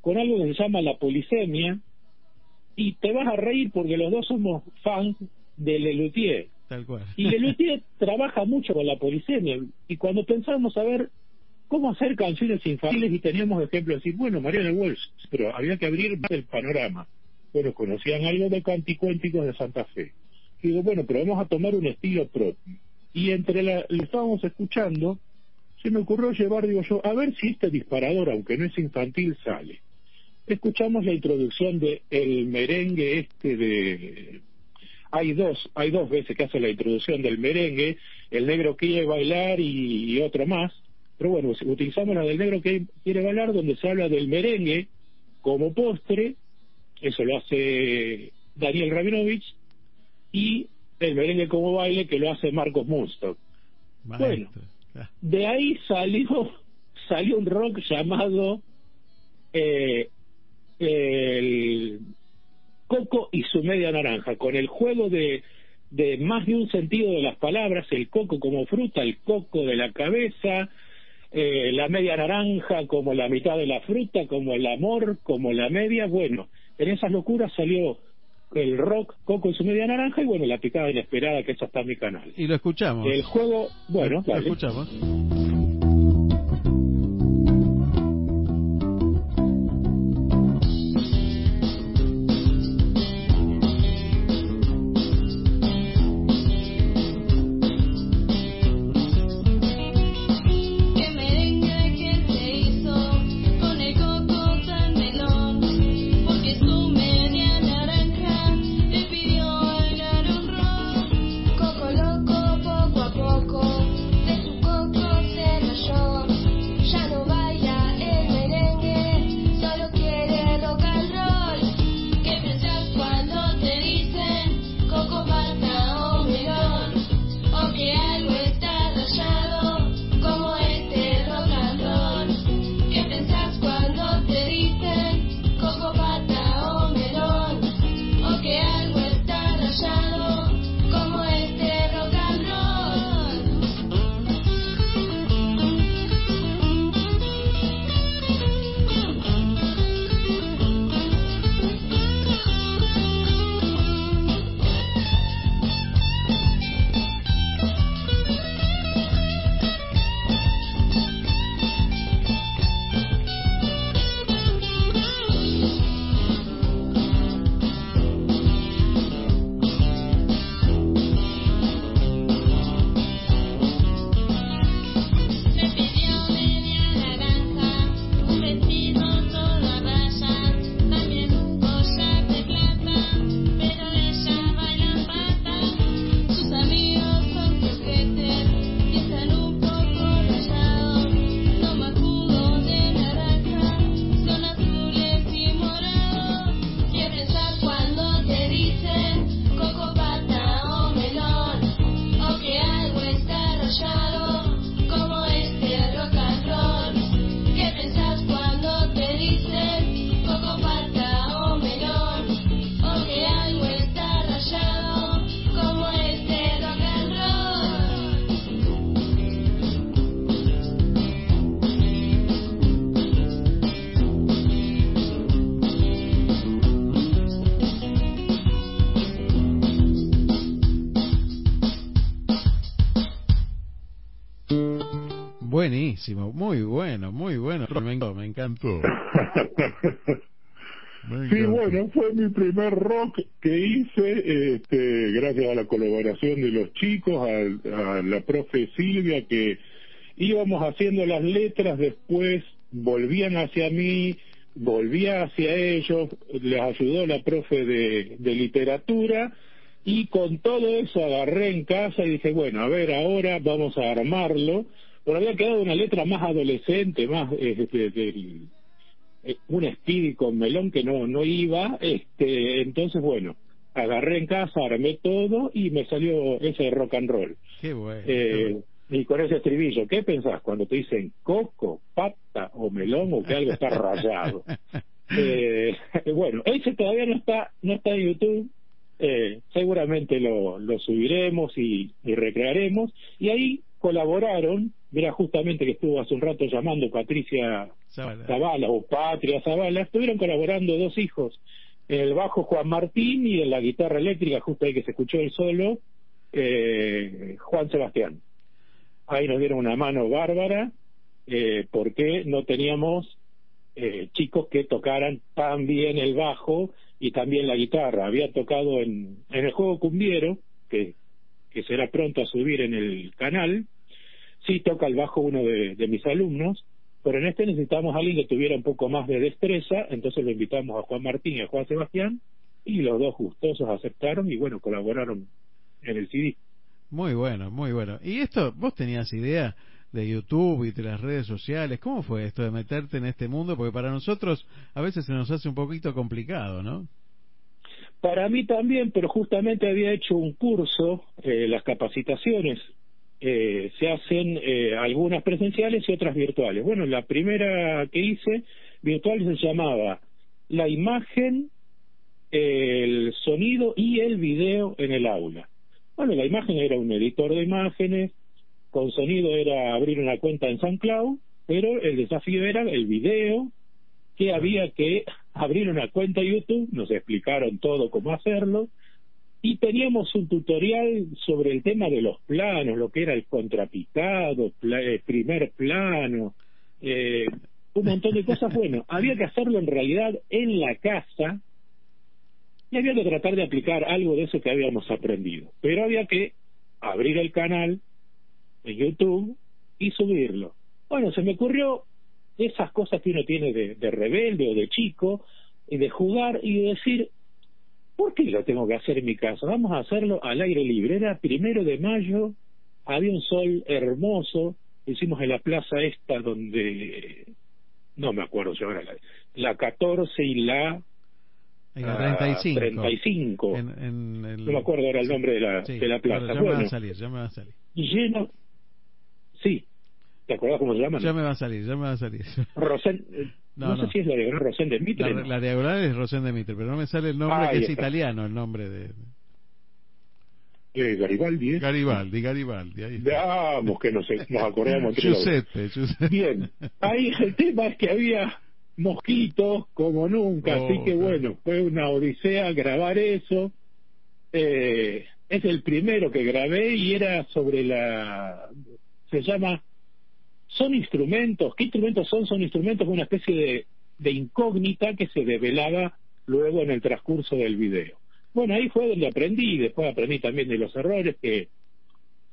con algo que se llama La Polisemia y te vas a reír porque los dos somos fans de Lelutier. Tal cual. Y Lelutier trabaja mucho con la polisemia. Y cuando pensábamos a ver cómo hacer canciones infantiles y teníamos ejemplos de decir, bueno, Mariana Walsh, pero había que abrir más el panorama. Bueno, conocían algo de canticuénticos de Santa Fe. Digo, bueno, pero vamos a tomar un estilo propio. Y entre la, lo estábamos escuchando, se me ocurrió llevar, digo yo, a ver si este disparador, aunque no es infantil, sale. Escuchamos la introducción de el merengue este de hay dos, hay dos veces que hace la introducción del merengue, el negro quiere bailar y, y otro más, pero bueno, utilizamos la del negro que quiere bailar donde se habla del merengue como postre, eso lo hace Daniel Rabinovich, y el merengue como baile que lo hace Marcos Munstock. Bueno, de ahí salió, salió un rock llamado eh, el Coco y su media naranja, con el juego de, de más de un sentido de las palabras, el coco como fruta, el coco de la cabeza, eh, la media naranja como la mitad de la fruta, como el amor, como la media, bueno, en esas locuras salió el rock Coco y su media naranja y bueno, la picada inesperada que esa está en mi canal. Y lo escuchamos. El juego, bueno, lo escuchamos. Buenísimo, muy bueno, muy bueno. Me encantó. Me encantó. Sí, bueno, fue mi primer rock que hice, este, gracias a la colaboración de los chicos, a, a la profe Silvia, que íbamos haciendo las letras, después volvían hacia mí, volvía hacia ellos, les ayudó la profe de, de literatura, y con todo eso agarré en casa y dije, bueno, a ver, ahora vamos a armarlo, pero había quedado una letra más adolescente, más este, del eh, un Speedy con melón que no no iba este entonces bueno agarré en casa armé todo y me salió ese rock and roll. Qué bueno. Eh, y con ese estribillo ¿qué pensás cuando te dicen coco pata o melón o que algo está rayado eh, bueno ese todavía no está no está en YouTube. Eh, seguramente lo, lo subiremos y, y recrearemos. Y ahí colaboraron mira justamente que estuvo hace un rato llamando Patricia Zavala. Zavala o Patria Zavala, estuvieron colaborando dos hijos, en el bajo Juan Martín y en la guitarra eléctrica, justo ahí que se escuchó el solo, eh, Juan Sebastián. Ahí nos dieron una mano bárbara, eh, porque no teníamos eh, chicos que tocaran tan bien el bajo y también la guitarra. Había tocado en, en el juego cumbiero, que, que será pronto a subir en el canal, sí toca el bajo uno de, de mis alumnos, pero en este necesitamos a alguien que tuviera un poco más de destreza, entonces lo invitamos a Juan Martín y a Juan Sebastián, y los dos gustosos aceptaron y bueno, colaboraron en el CD. Muy bueno, muy bueno. ¿Y esto, vos tenías idea de YouTube y de las redes sociales? ¿Cómo fue esto de meterte en este mundo? Porque para nosotros a veces se nos hace un poquito complicado, ¿no? Para mí también, pero justamente había hecho un curso, eh, las capacitaciones eh, se hacen eh, algunas presenciales y otras virtuales. Bueno, la primera que hice virtual se llamaba La imagen, el sonido y el video en el aula. Bueno, la imagen era un editor de imágenes, con sonido era abrir una cuenta en SoundCloud, pero el desafío era el video, que había que abrir una cuenta YouTube, nos explicaron todo cómo hacerlo, y teníamos un tutorial sobre el tema de los planos, lo que era el contrapicado, pla- eh, primer plano, eh, un montón de cosas. Bueno, había que hacerlo en realidad en la casa y había que tratar de aplicar algo de eso que habíamos aprendido. Pero había que abrir el canal en YouTube y subirlo. Bueno, se me ocurrió esas cosas que uno tiene de, de rebelde o de chico, y de jugar y de decir, ¿por qué lo tengo que hacer en mi casa? Vamos a hacerlo al aire libre. Era primero de mayo, había un sol hermoso, lo hicimos en la plaza esta donde, no me acuerdo si ahora la, la 14 y la En la ah, 35. 35. En, en el- No me acuerdo ahora el nombre de la, sí, de la plaza. pero Ya me va a salir, ya me va a salir. lleno, sí, ¿te acordás cómo se llama? Ya me va a salir, ya me va a salir. Rosen, eh, No, no, no. sé si es la de Rosén de Mitre. La, la diagonal es Rosén de Mitre, pero no me sale el nombre Ahí que es está. italiano, el nombre de... Eh, Garibaldi, ¿eh? Garibaldi, Garibaldi. Ahí está. Vamos, que nos, nos acordamos. Giuseppe, Giuseppe. Bien, ahí el tema es que había mosquitos como nunca, Oh, así que claro. bueno, fue una odisea grabar eso. Eh, es el primero que grabé y era sobre la... se llama... Son instrumentos, ¿qué instrumentos son? Son instrumentos, una especie de, de incógnita que se develaba luego en el transcurso del video. Bueno, ahí fue donde aprendí, y después aprendí también de los errores que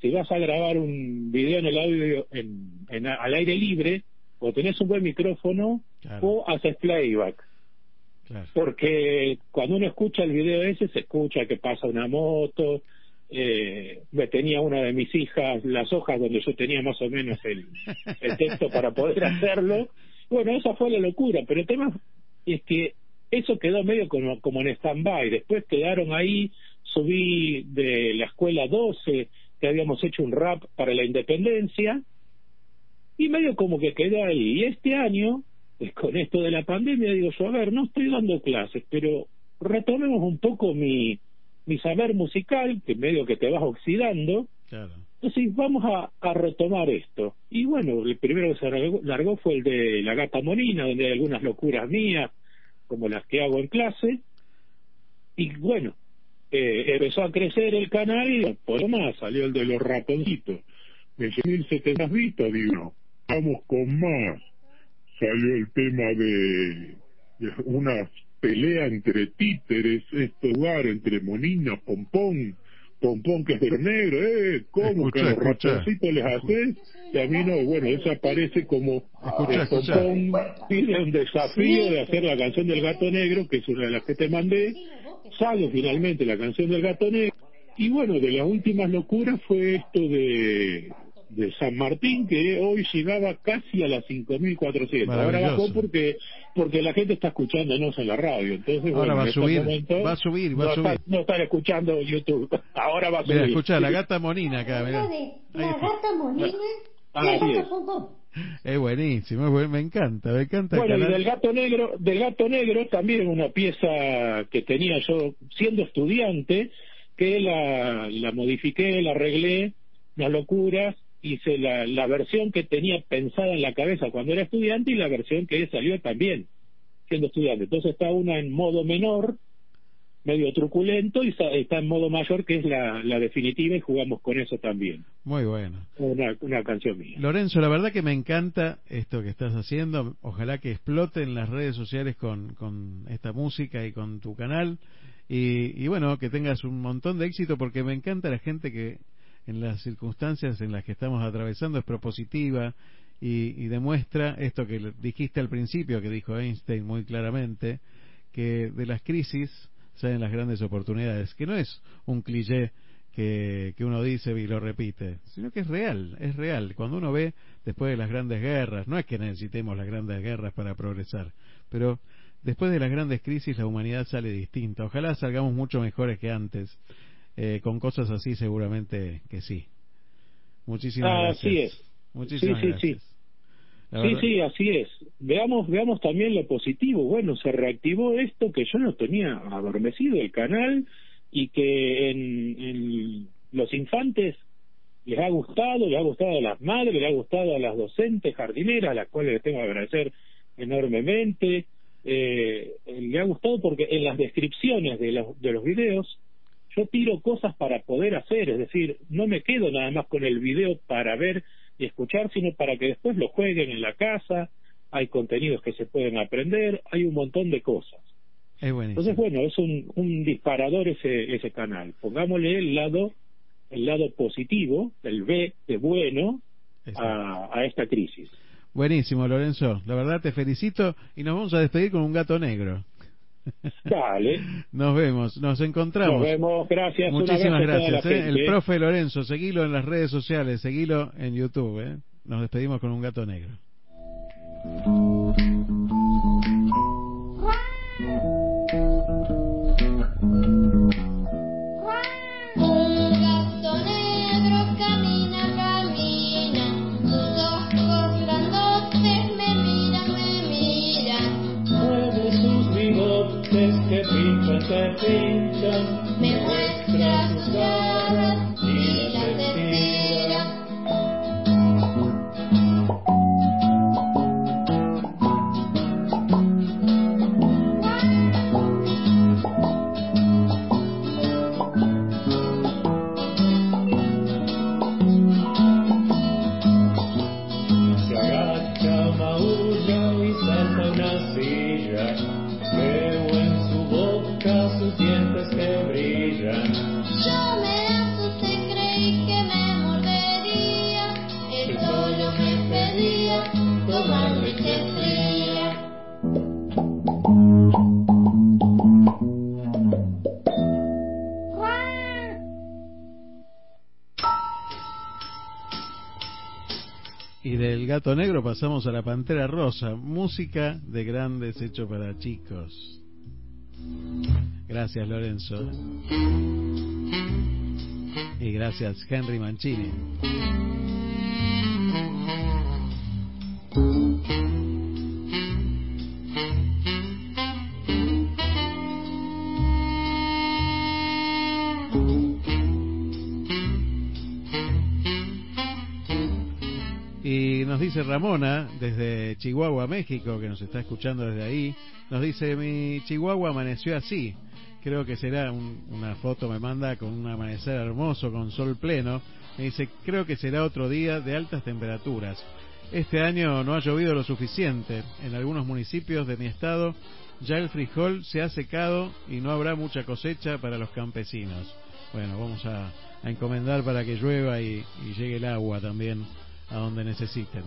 si vas a grabar un video en el audio en, en- al aire libre, o tenés un buen micrófono o haces playback. Porque cuando uno escucha el video ese, se escucha que pasa una moto. Eh, tenía una de mis hijas las hojas donde yo tenía más o menos el, el texto para poder hacerlo. Bueno, esa fue la locura, pero el tema es que eso quedó medio como, como en stand-by. Después quedaron ahí, subí de la escuela 12, que habíamos hecho un rap para la independencia, y medio como que quedó ahí. Y este año, pues, con esto de la pandemia, digo yo, a ver, no estoy dando clases, pero retomemos un poco mi, mi saber musical, que medio que te vas oxidando. Entonces vamos a, a retomar esto. Y bueno, el primero que se largó, largó fue el de La Gata Monina, donde hay algunas locuras mías, como las que hago en clase. Y bueno, eh, empezó a crecer el canal y por más salió el de los ratoncitos. De 1700 vistas, digo, vamos con más. Salió el tema de, de una pelea entre títeres, este lugar, entre Monina, Pompón, Pompón que es de negro, eh, ¿cómo que los ratoncitos les haces? Y a mí no, bueno, eso aparece como Escucha, eh. Pompón pide un desafío de hacer la canción del gato negro, que es una de las que te mandé, sale finalmente la canción del gato negro, y bueno, de las últimas locuras fue esto de, de San Martín, que hoy llegaba casi a las 5.400. Ahora Maravilloso. bajó porque porque la gente está escuchándonos en la radio. Entonces, Ahora bueno, va en a subir, va a subir, va no a subir. están- no están escuchando YouTube. Ahora va a subir. Mira, escucha, la gata monina acá, mira. La gata monina. Ah, es. Buenísimo, es buen- me encanta, me encanta Bueno, y del gato negro, del gato negro también una pieza que tenía yo siendo estudiante, que la, la modifiqué, la arreglé, una locura, hice la, la versión que tenía pensada en la cabeza cuando era estudiante y la versión que salió también siendo estudiante. Entonces está una en modo menor, medio truculento, y está, en modo mayor, que es la, la definitiva, y jugamos con eso también. Muy bueno. Una, una canción mía. Lorenzo, la verdad que me encanta esto que estás haciendo. Ojalá que explote en las redes sociales con, con esta música y con tu canal. Y, y bueno, que tengas un montón de éxito porque me encanta la gente que en las circunstancias en las que estamos atravesando es propositiva y, demuestra esto que dijiste al principio, que dijo Einstein muy claramente, que de las crisis salen las grandes oportunidades, que no es un cliché que, que uno dice y lo repite, sino que es real, es real. Cuando uno ve después de las grandes guerras, no es que necesitemos las grandes guerras para progresar, pero después de las grandes crisis la humanidad sale distinta. Ojalá salgamos mucho mejores que antes. Eh, con cosas así seguramente que sí. Muchísimas Ah, gracias. así es. Muchísimas sí, sí, gracias. sí. Sí, verdad- sí, así es. Veamos, veamos también lo positivo. Bueno, se reactivó esto que yo no tenía adormecido el canal y que en, en los infantes les ha gustado, les ha gustado a las madres, les ha gustado a las docentes jardineras, a las cuales les tengo que agradecer enormemente. Eh, le ha gustado porque en las descripciones de los, de los videos yo tiro cosas para poder hacer, es decir, no me quedo nada más con el video para ver y escuchar, sino para que después lo jueguen en la casa, hay contenidos que se pueden aprender, hay un montón de cosas. Es. Entonces, bueno, es un, un disparador ese, ese canal. Pongámosle el lado, el lado positivo, el B de bueno, a, a esta crisis. Buenísimo, Lorenzo. La verdad te felicito y nos vamos a despedir con un gato negro. Dale. Nos vemos, nos encontramos. Nos vemos, gracias. Muchísimas gracias. ¿eh? El profe Lorenzo, seguilo en las redes sociales, seguilo en YouTube. ¿eh? Nos despedimos con un gato negro. serpentom, miłych nas Y del gato negro pasamos a la pantera rosa, música de grandes hecho para chicos. Gracias Lorenzo. Y gracias Henry Mancini. Ramona, desde Chihuahua, México, que nos está escuchando desde ahí, nos dice, mi Chihuahua amaneció así. Creo que será un- una foto, me manda con un amanecer hermoso, con sol pleno. Me dice, creo que será otro día de altas temperaturas. este año no ha llovido lo suficiente. En algunos municipios de mi estado ya el frijol se ha secado y no habrá mucha cosecha para los campesinos. Bueno, vamos a, encomendar para que llueva y llegue el agua también a donde necesiten.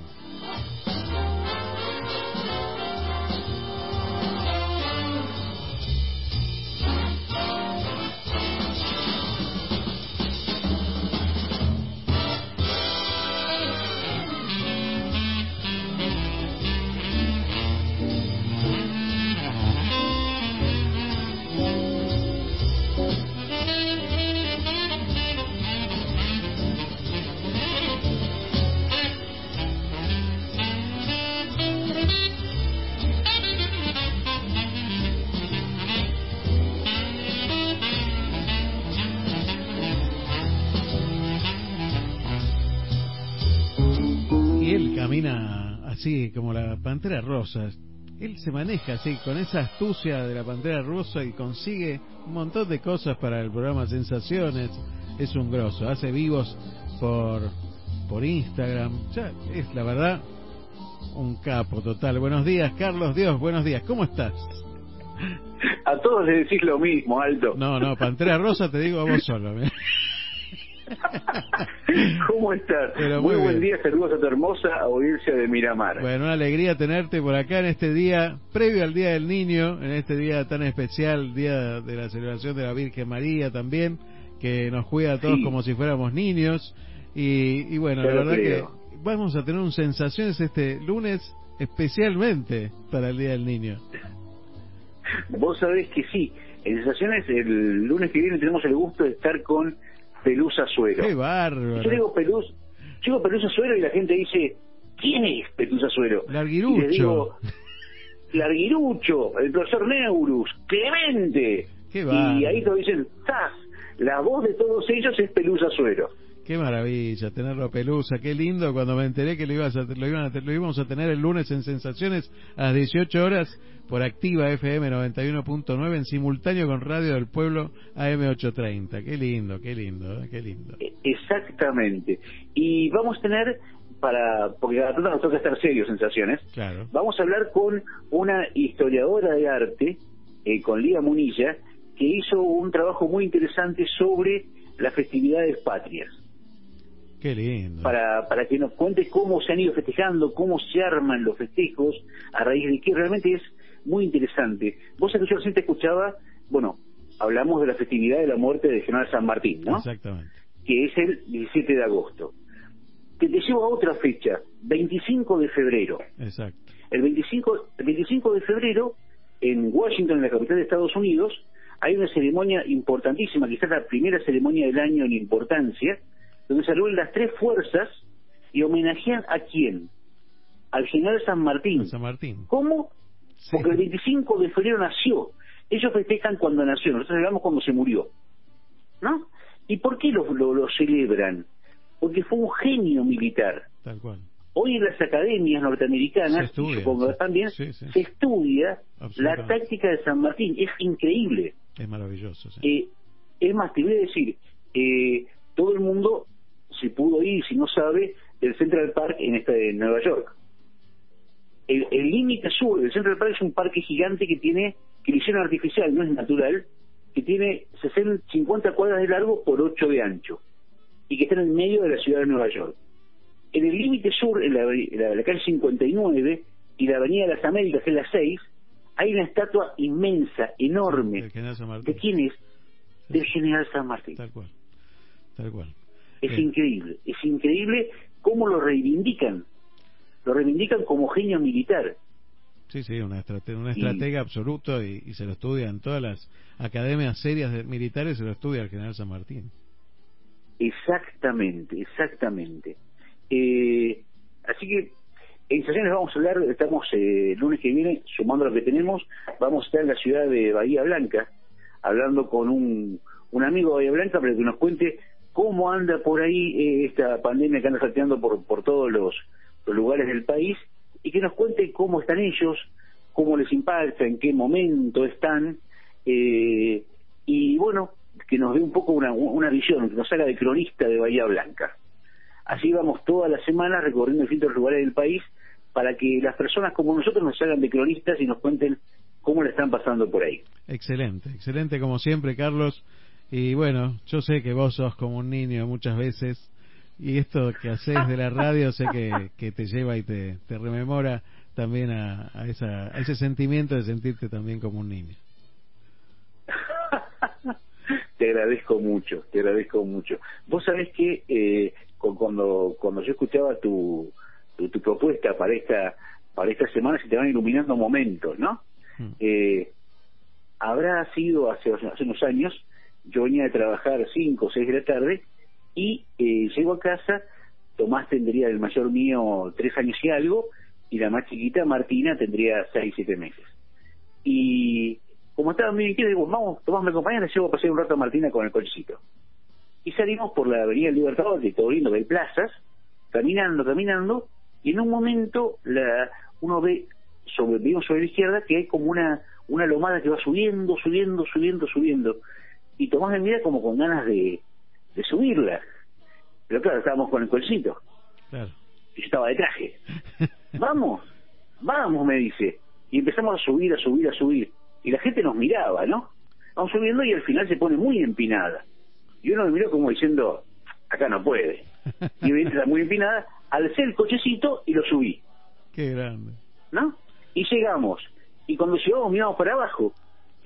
Así como la pantera rosa. Él se maneja así con esa astucia de la pantera rosa y consigue un montón de cosas para el programa Sensaciones. Es un grosso, hace vivos por por Instagram. Ya es la verdad un capo total. Buenos días, Carlos Dios, buenos días. ¿Cómo estás? A todos le decís lo mismo, Alto. No, no, Pantera Rosa te digo a vos solo. ¿eh? ¿Cómo estás? Pero muy muy buen día, saludos a tu hermosa audiencia de Miramar. Bueno, una alegría tenerte por acá en este día, previo al Día del Niño, en este día tan especial, día de la celebración de la Virgen María también, que nos cuida a todos Sí. como si fuéramos niños. Y, y bueno, la verdad que vamos a tener un sensaciones este lunes especialmente para el Día del Niño. Vos sabés que sí, en Sensaciones el lunes que viene tenemos el gusto de estar con Pelusa Suero. ¡Qué Yo bárbaro! digo Pelus, yo digo Pelusa Suero y la gente dice, ¿quién es Pelusa Suero? Larguirucho. Y les digo, Larguirucho, el profesor Neurus, Clemente. Qué y ahí todos dicen, ¡zas! La voz de todos ellos es Pelusa Suero. Qué maravilla tenerlo a Pelusa, qué lindo cuando me enteré que lo, ibas a- lo, iban a- lo íbamos a tener el lunes en Sensaciones a las 18 horas por Activa FM 91.9 en simultáneo con Radio del Pueblo AM830. Qué lindo, qué lindo, eh, qué lindo. Exactamente. Y vamos a tener, para porque a todos nos toca estar serios, sensaciones, Claro. vamos a hablar con una historiadora de arte, eh, con Lía Munilla, que hizo un trabajo muy interesante sobre las festividades patrias, Qué lindo. para, para que nos cuente cómo se han ido festejando, cómo se arman los festejos, a raíz de que realmente es muy interesante. Vos que yo recién te escuchaba, bueno, hablamos de la festividad de la muerte de General San Martín, ¿no? Exactamente. que es el 17 de agosto. Que te llevo a otra fecha, 25 de febrero. Exacto. El 25, el 25 de febrero, en Washington, en la capital de Estados Unidos, hay una ceremonia importantísima, quizás la primera ceremonia del año en importancia, donde se reúnen las tres fuerzas y homenajean a quién? Al general San Martín. San Martín. ¿Cómo? Porque el 25 de febrero nació. Ellos festejan cuando nació, nosotros celebramos cuando se murió. ¿No? ¿Y por qué lo, lo, lo celebran? Porque fue un genio militar. Tal cual. Hoy en las academias Se norteamericanas, estudia, supongo también, Sí, sí. se estudia la táctica de San Martín. Es increíble. Es maravilloso. sí. Eh, es más, te voy a decir, eh, todo el mundo, si pudo ir, si no sabe, del Central Park en, esta, en Nueva York. El límite sur del Central Park es un parque gigante que tiene, que hicieron artificial, no es natural, que tiene 60, 50 cuadras de largo por 8 de ancho y que está en el medio de la ciudad de Nueva York. En el límite sur, en la, la- la calle 59 y la avenida de las Américas, que es la 6, hay una estatua inmensa, enorme. ¿De quién es? Del general San Martín. Tal cual. Tal cual. Es increíble, es increíble cómo lo reivindican. Lo reivindican como genio militar. Sí, sí, una estrate- un Y- estratega absoluto y, y se lo estudia en todas las academias serias de- militares, se lo estudia el general San Martín. Exactamente, exactamente. Eh, así que en sesiones vamos a hablar, estamos eh, el lunes que viene, sumando lo que tenemos, vamos a estar en la ciudad de Bahía Blanca, hablando con un, un amigo de Bahía Blanca para que nos cuente cómo anda por ahí eh, esta pandemia que anda salteando por, por todos los, lugares del país y que nos cuente cómo están ellos, cómo les impacta, en qué momento están, eh, y bueno, que nos dé un poco una, una visión, que nos haga de cronista de Bahía Blanca. Así vamos todas las semanas recorriendo distintos lugares del país para que las personas como nosotros nos hagan de cronistas y nos cuenten cómo le están pasando por ahí. Excelente, excelente como siempre, Carlos. Y bueno, yo sé que vos sos como un niño muchas veces y esto que haces de la radio sé que, que te lleva y te, te rememora también a, a, esa, a ese sentimiento de sentirte también como un niño. Te agradezco mucho, te agradezco mucho. Vos sabés que eh, cu- cuando cuando yo escuchaba tu, tu, tu propuesta para esta para esta semana se te van iluminando momentos, ¿no? Eh, habrá sido hace, hace unos años, yo venía de trabajar 5 o 6 de la tarde y eh, llego a casa, Tomás tendría el mayor mío tres años y algo y la más chiquita, Martina, tendría 6, 7 meses. Y como estaba muy inquieto, digo, vamos, Tomás me acompaña, le llevo a pasear un rato a Martina con el cochecito. Y salimos por la Avenida Libertador, de todo lindo, hay plazas, caminando, caminando, y en un momento la, uno ve sobre, vimos sobre la izquierda que hay como una, una lomada que va subiendo, subiendo, subiendo, subiendo. Y Tomás me mira como con ganas de, de subirla. Pero claro, estábamos con el cochecito. Claro. Y yo estaba de traje. vamos, vamos, me dice. Y empezamos a subir, a subir, a subir. Y la gente nos miraba, ¿no? Vamos subiendo y al final se pone muy empinada. Y uno me miró como diciendo, acá no puede. Y me está muy empinada, alcé el cochecito y lo subí, Qué grande. ¿no? Y llegamos. Y cuando llegamos miramos para abajo.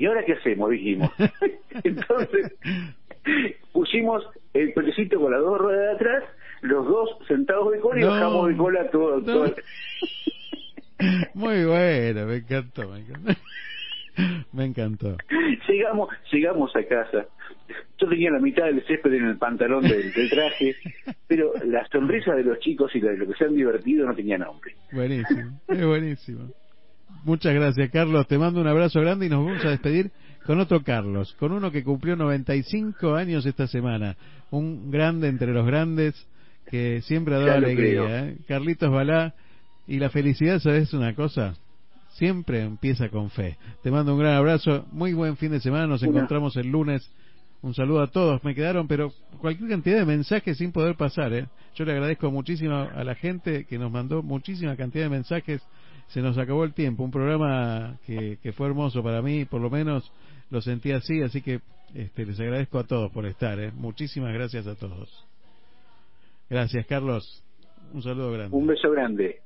¿Y ahora qué hacemos? Dijimos. Entonces pusimos el cochecito con las dos ruedas de atrás, los dos sentados de cola y No. bajamos de cola todo. No. todo. Muy bueno, me encantó, me encantó. Me encantó. llegamos llegamos a casa yo tenía la mitad del césped en el pantalón del, del traje pero la sonrisa de los chicos y de lo que se han divertido no tenía nombre Buenísimo, es buenísimo. Muchas gracias, Carlos. Te mando un abrazo grande y nos vamos a despedir con otro Carlos, con uno que cumplió 95 años esta semana. Un grande entre los grandes que siempre ha dado alegría. ¿eh? Carlitos Balá. Y la felicidad, ¿sabes una cosa? Siempre empieza con fe. Te mando un gran abrazo. Muy buen fin de semana. Nos encontramos el lunes. Un saludo a todos. Me quedaron, pero cualquier cantidad de mensajes sin poder pasar. ¿eh? Yo le agradezco muchísimo a la gente que nos mandó muchísima cantidad de mensajes. Se nos acabó el tiempo. Un programa que, que fue hermoso para mí, por lo menos lo sentí así. Así que este, les agradezco a todos por estar. ¿eh? Muchísimas gracias a todos. Gracias, Carlos. Un saludo grande. un beso grande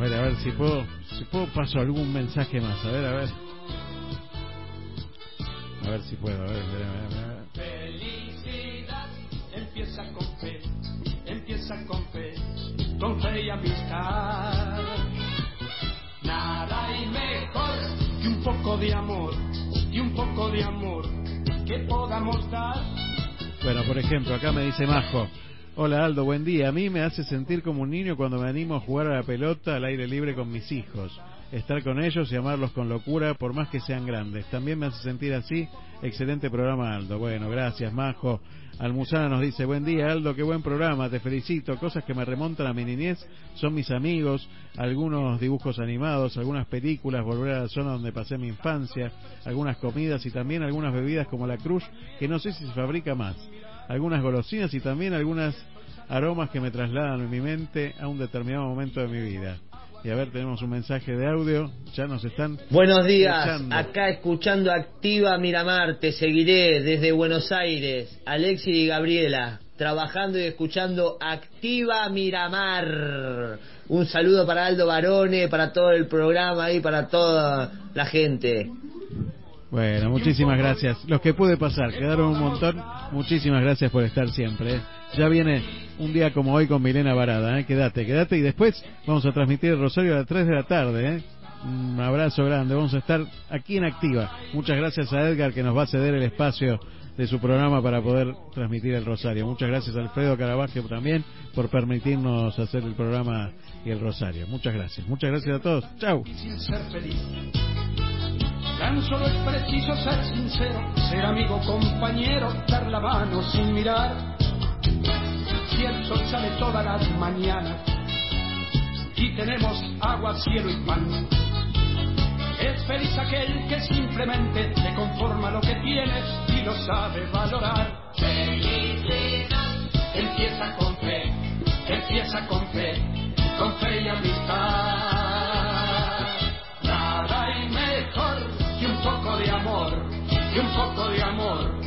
A ver, a ver si puedo, si puedo paso algún mensaje más. A ver, a ver. A ver si puedo. A ver, a ver, a ver, a ver. Empieza con fe, empieza con fe, con fe y amistad. Nada hay mejor que un poco de amor, que un poco de amor que podamos dar. Bueno, por ejemplo, acá me dice Majo. Hola Aldo, buen día. A mí me hace sentir como un niño cuando me animo a jugar a la pelota al aire libre con mis hijos. Estar con ellos y amarlos con locura, por más que sean grandes. También me hace sentir así. Excelente programa, Aldo. Bueno, gracias, Majo. Almuzana nos dice, buen día, Aldo, qué buen programa, te felicito. Cosas que me remontan a mi niñez son mis amigos, algunos dibujos animados, algunas películas, volver a la zona donde pasé mi infancia, algunas comidas y también algunas bebidas como la Cruz, que no sé si se fabrica más algunas golosinas y también algunas aromas que me trasladan en mi mente a un determinado momento de mi vida. Y a ver, tenemos un mensaje de audio, ya nos están... Buenos días, escuchando. acá escuchando Activa Miramar, te seguiré desde Buenos Aires, Alexi y Gabriela, trabajando y escuchando Activa Miramar. Un saludo para Aldo Barone, para todo el programa y para toda la gente. Bueno, muchísimas gracias. Los que pude pasar, quedaron un montón. Muchísimas gracias por estar siempre. ¿eh? Ya viene un día como hoy con Milena Varada. ¿eh? Quédate, quédate. Y después vamos a transmitir el Rosario a las 3 de la tarde. ¿eh? Un abrazo grande. Vamos a estar aquí en Activa. Muchas gracias a Edgar que nos va a ceder el espacio de su programa para poder transmitir el Rosario. Muchas gracias a Alfredo Caravaggio también por permitirnos hacer el programa y el Rosario. Muchas gracias. Muchas gracias a todos. Chau. Tan solo es preciso ser sincero, ser amigo, compañero, dar la mano sin mirar. El sol sale todas las mañanas y tenemos agua, cielo y pan, es feliz aquel que simplemente le conforma lo que tiene y lo sabe valorar. Felicidad empieza con fe, empieza con fe, con fe y amistad. Nada hay mejor que un poco de amor, que un poco de amor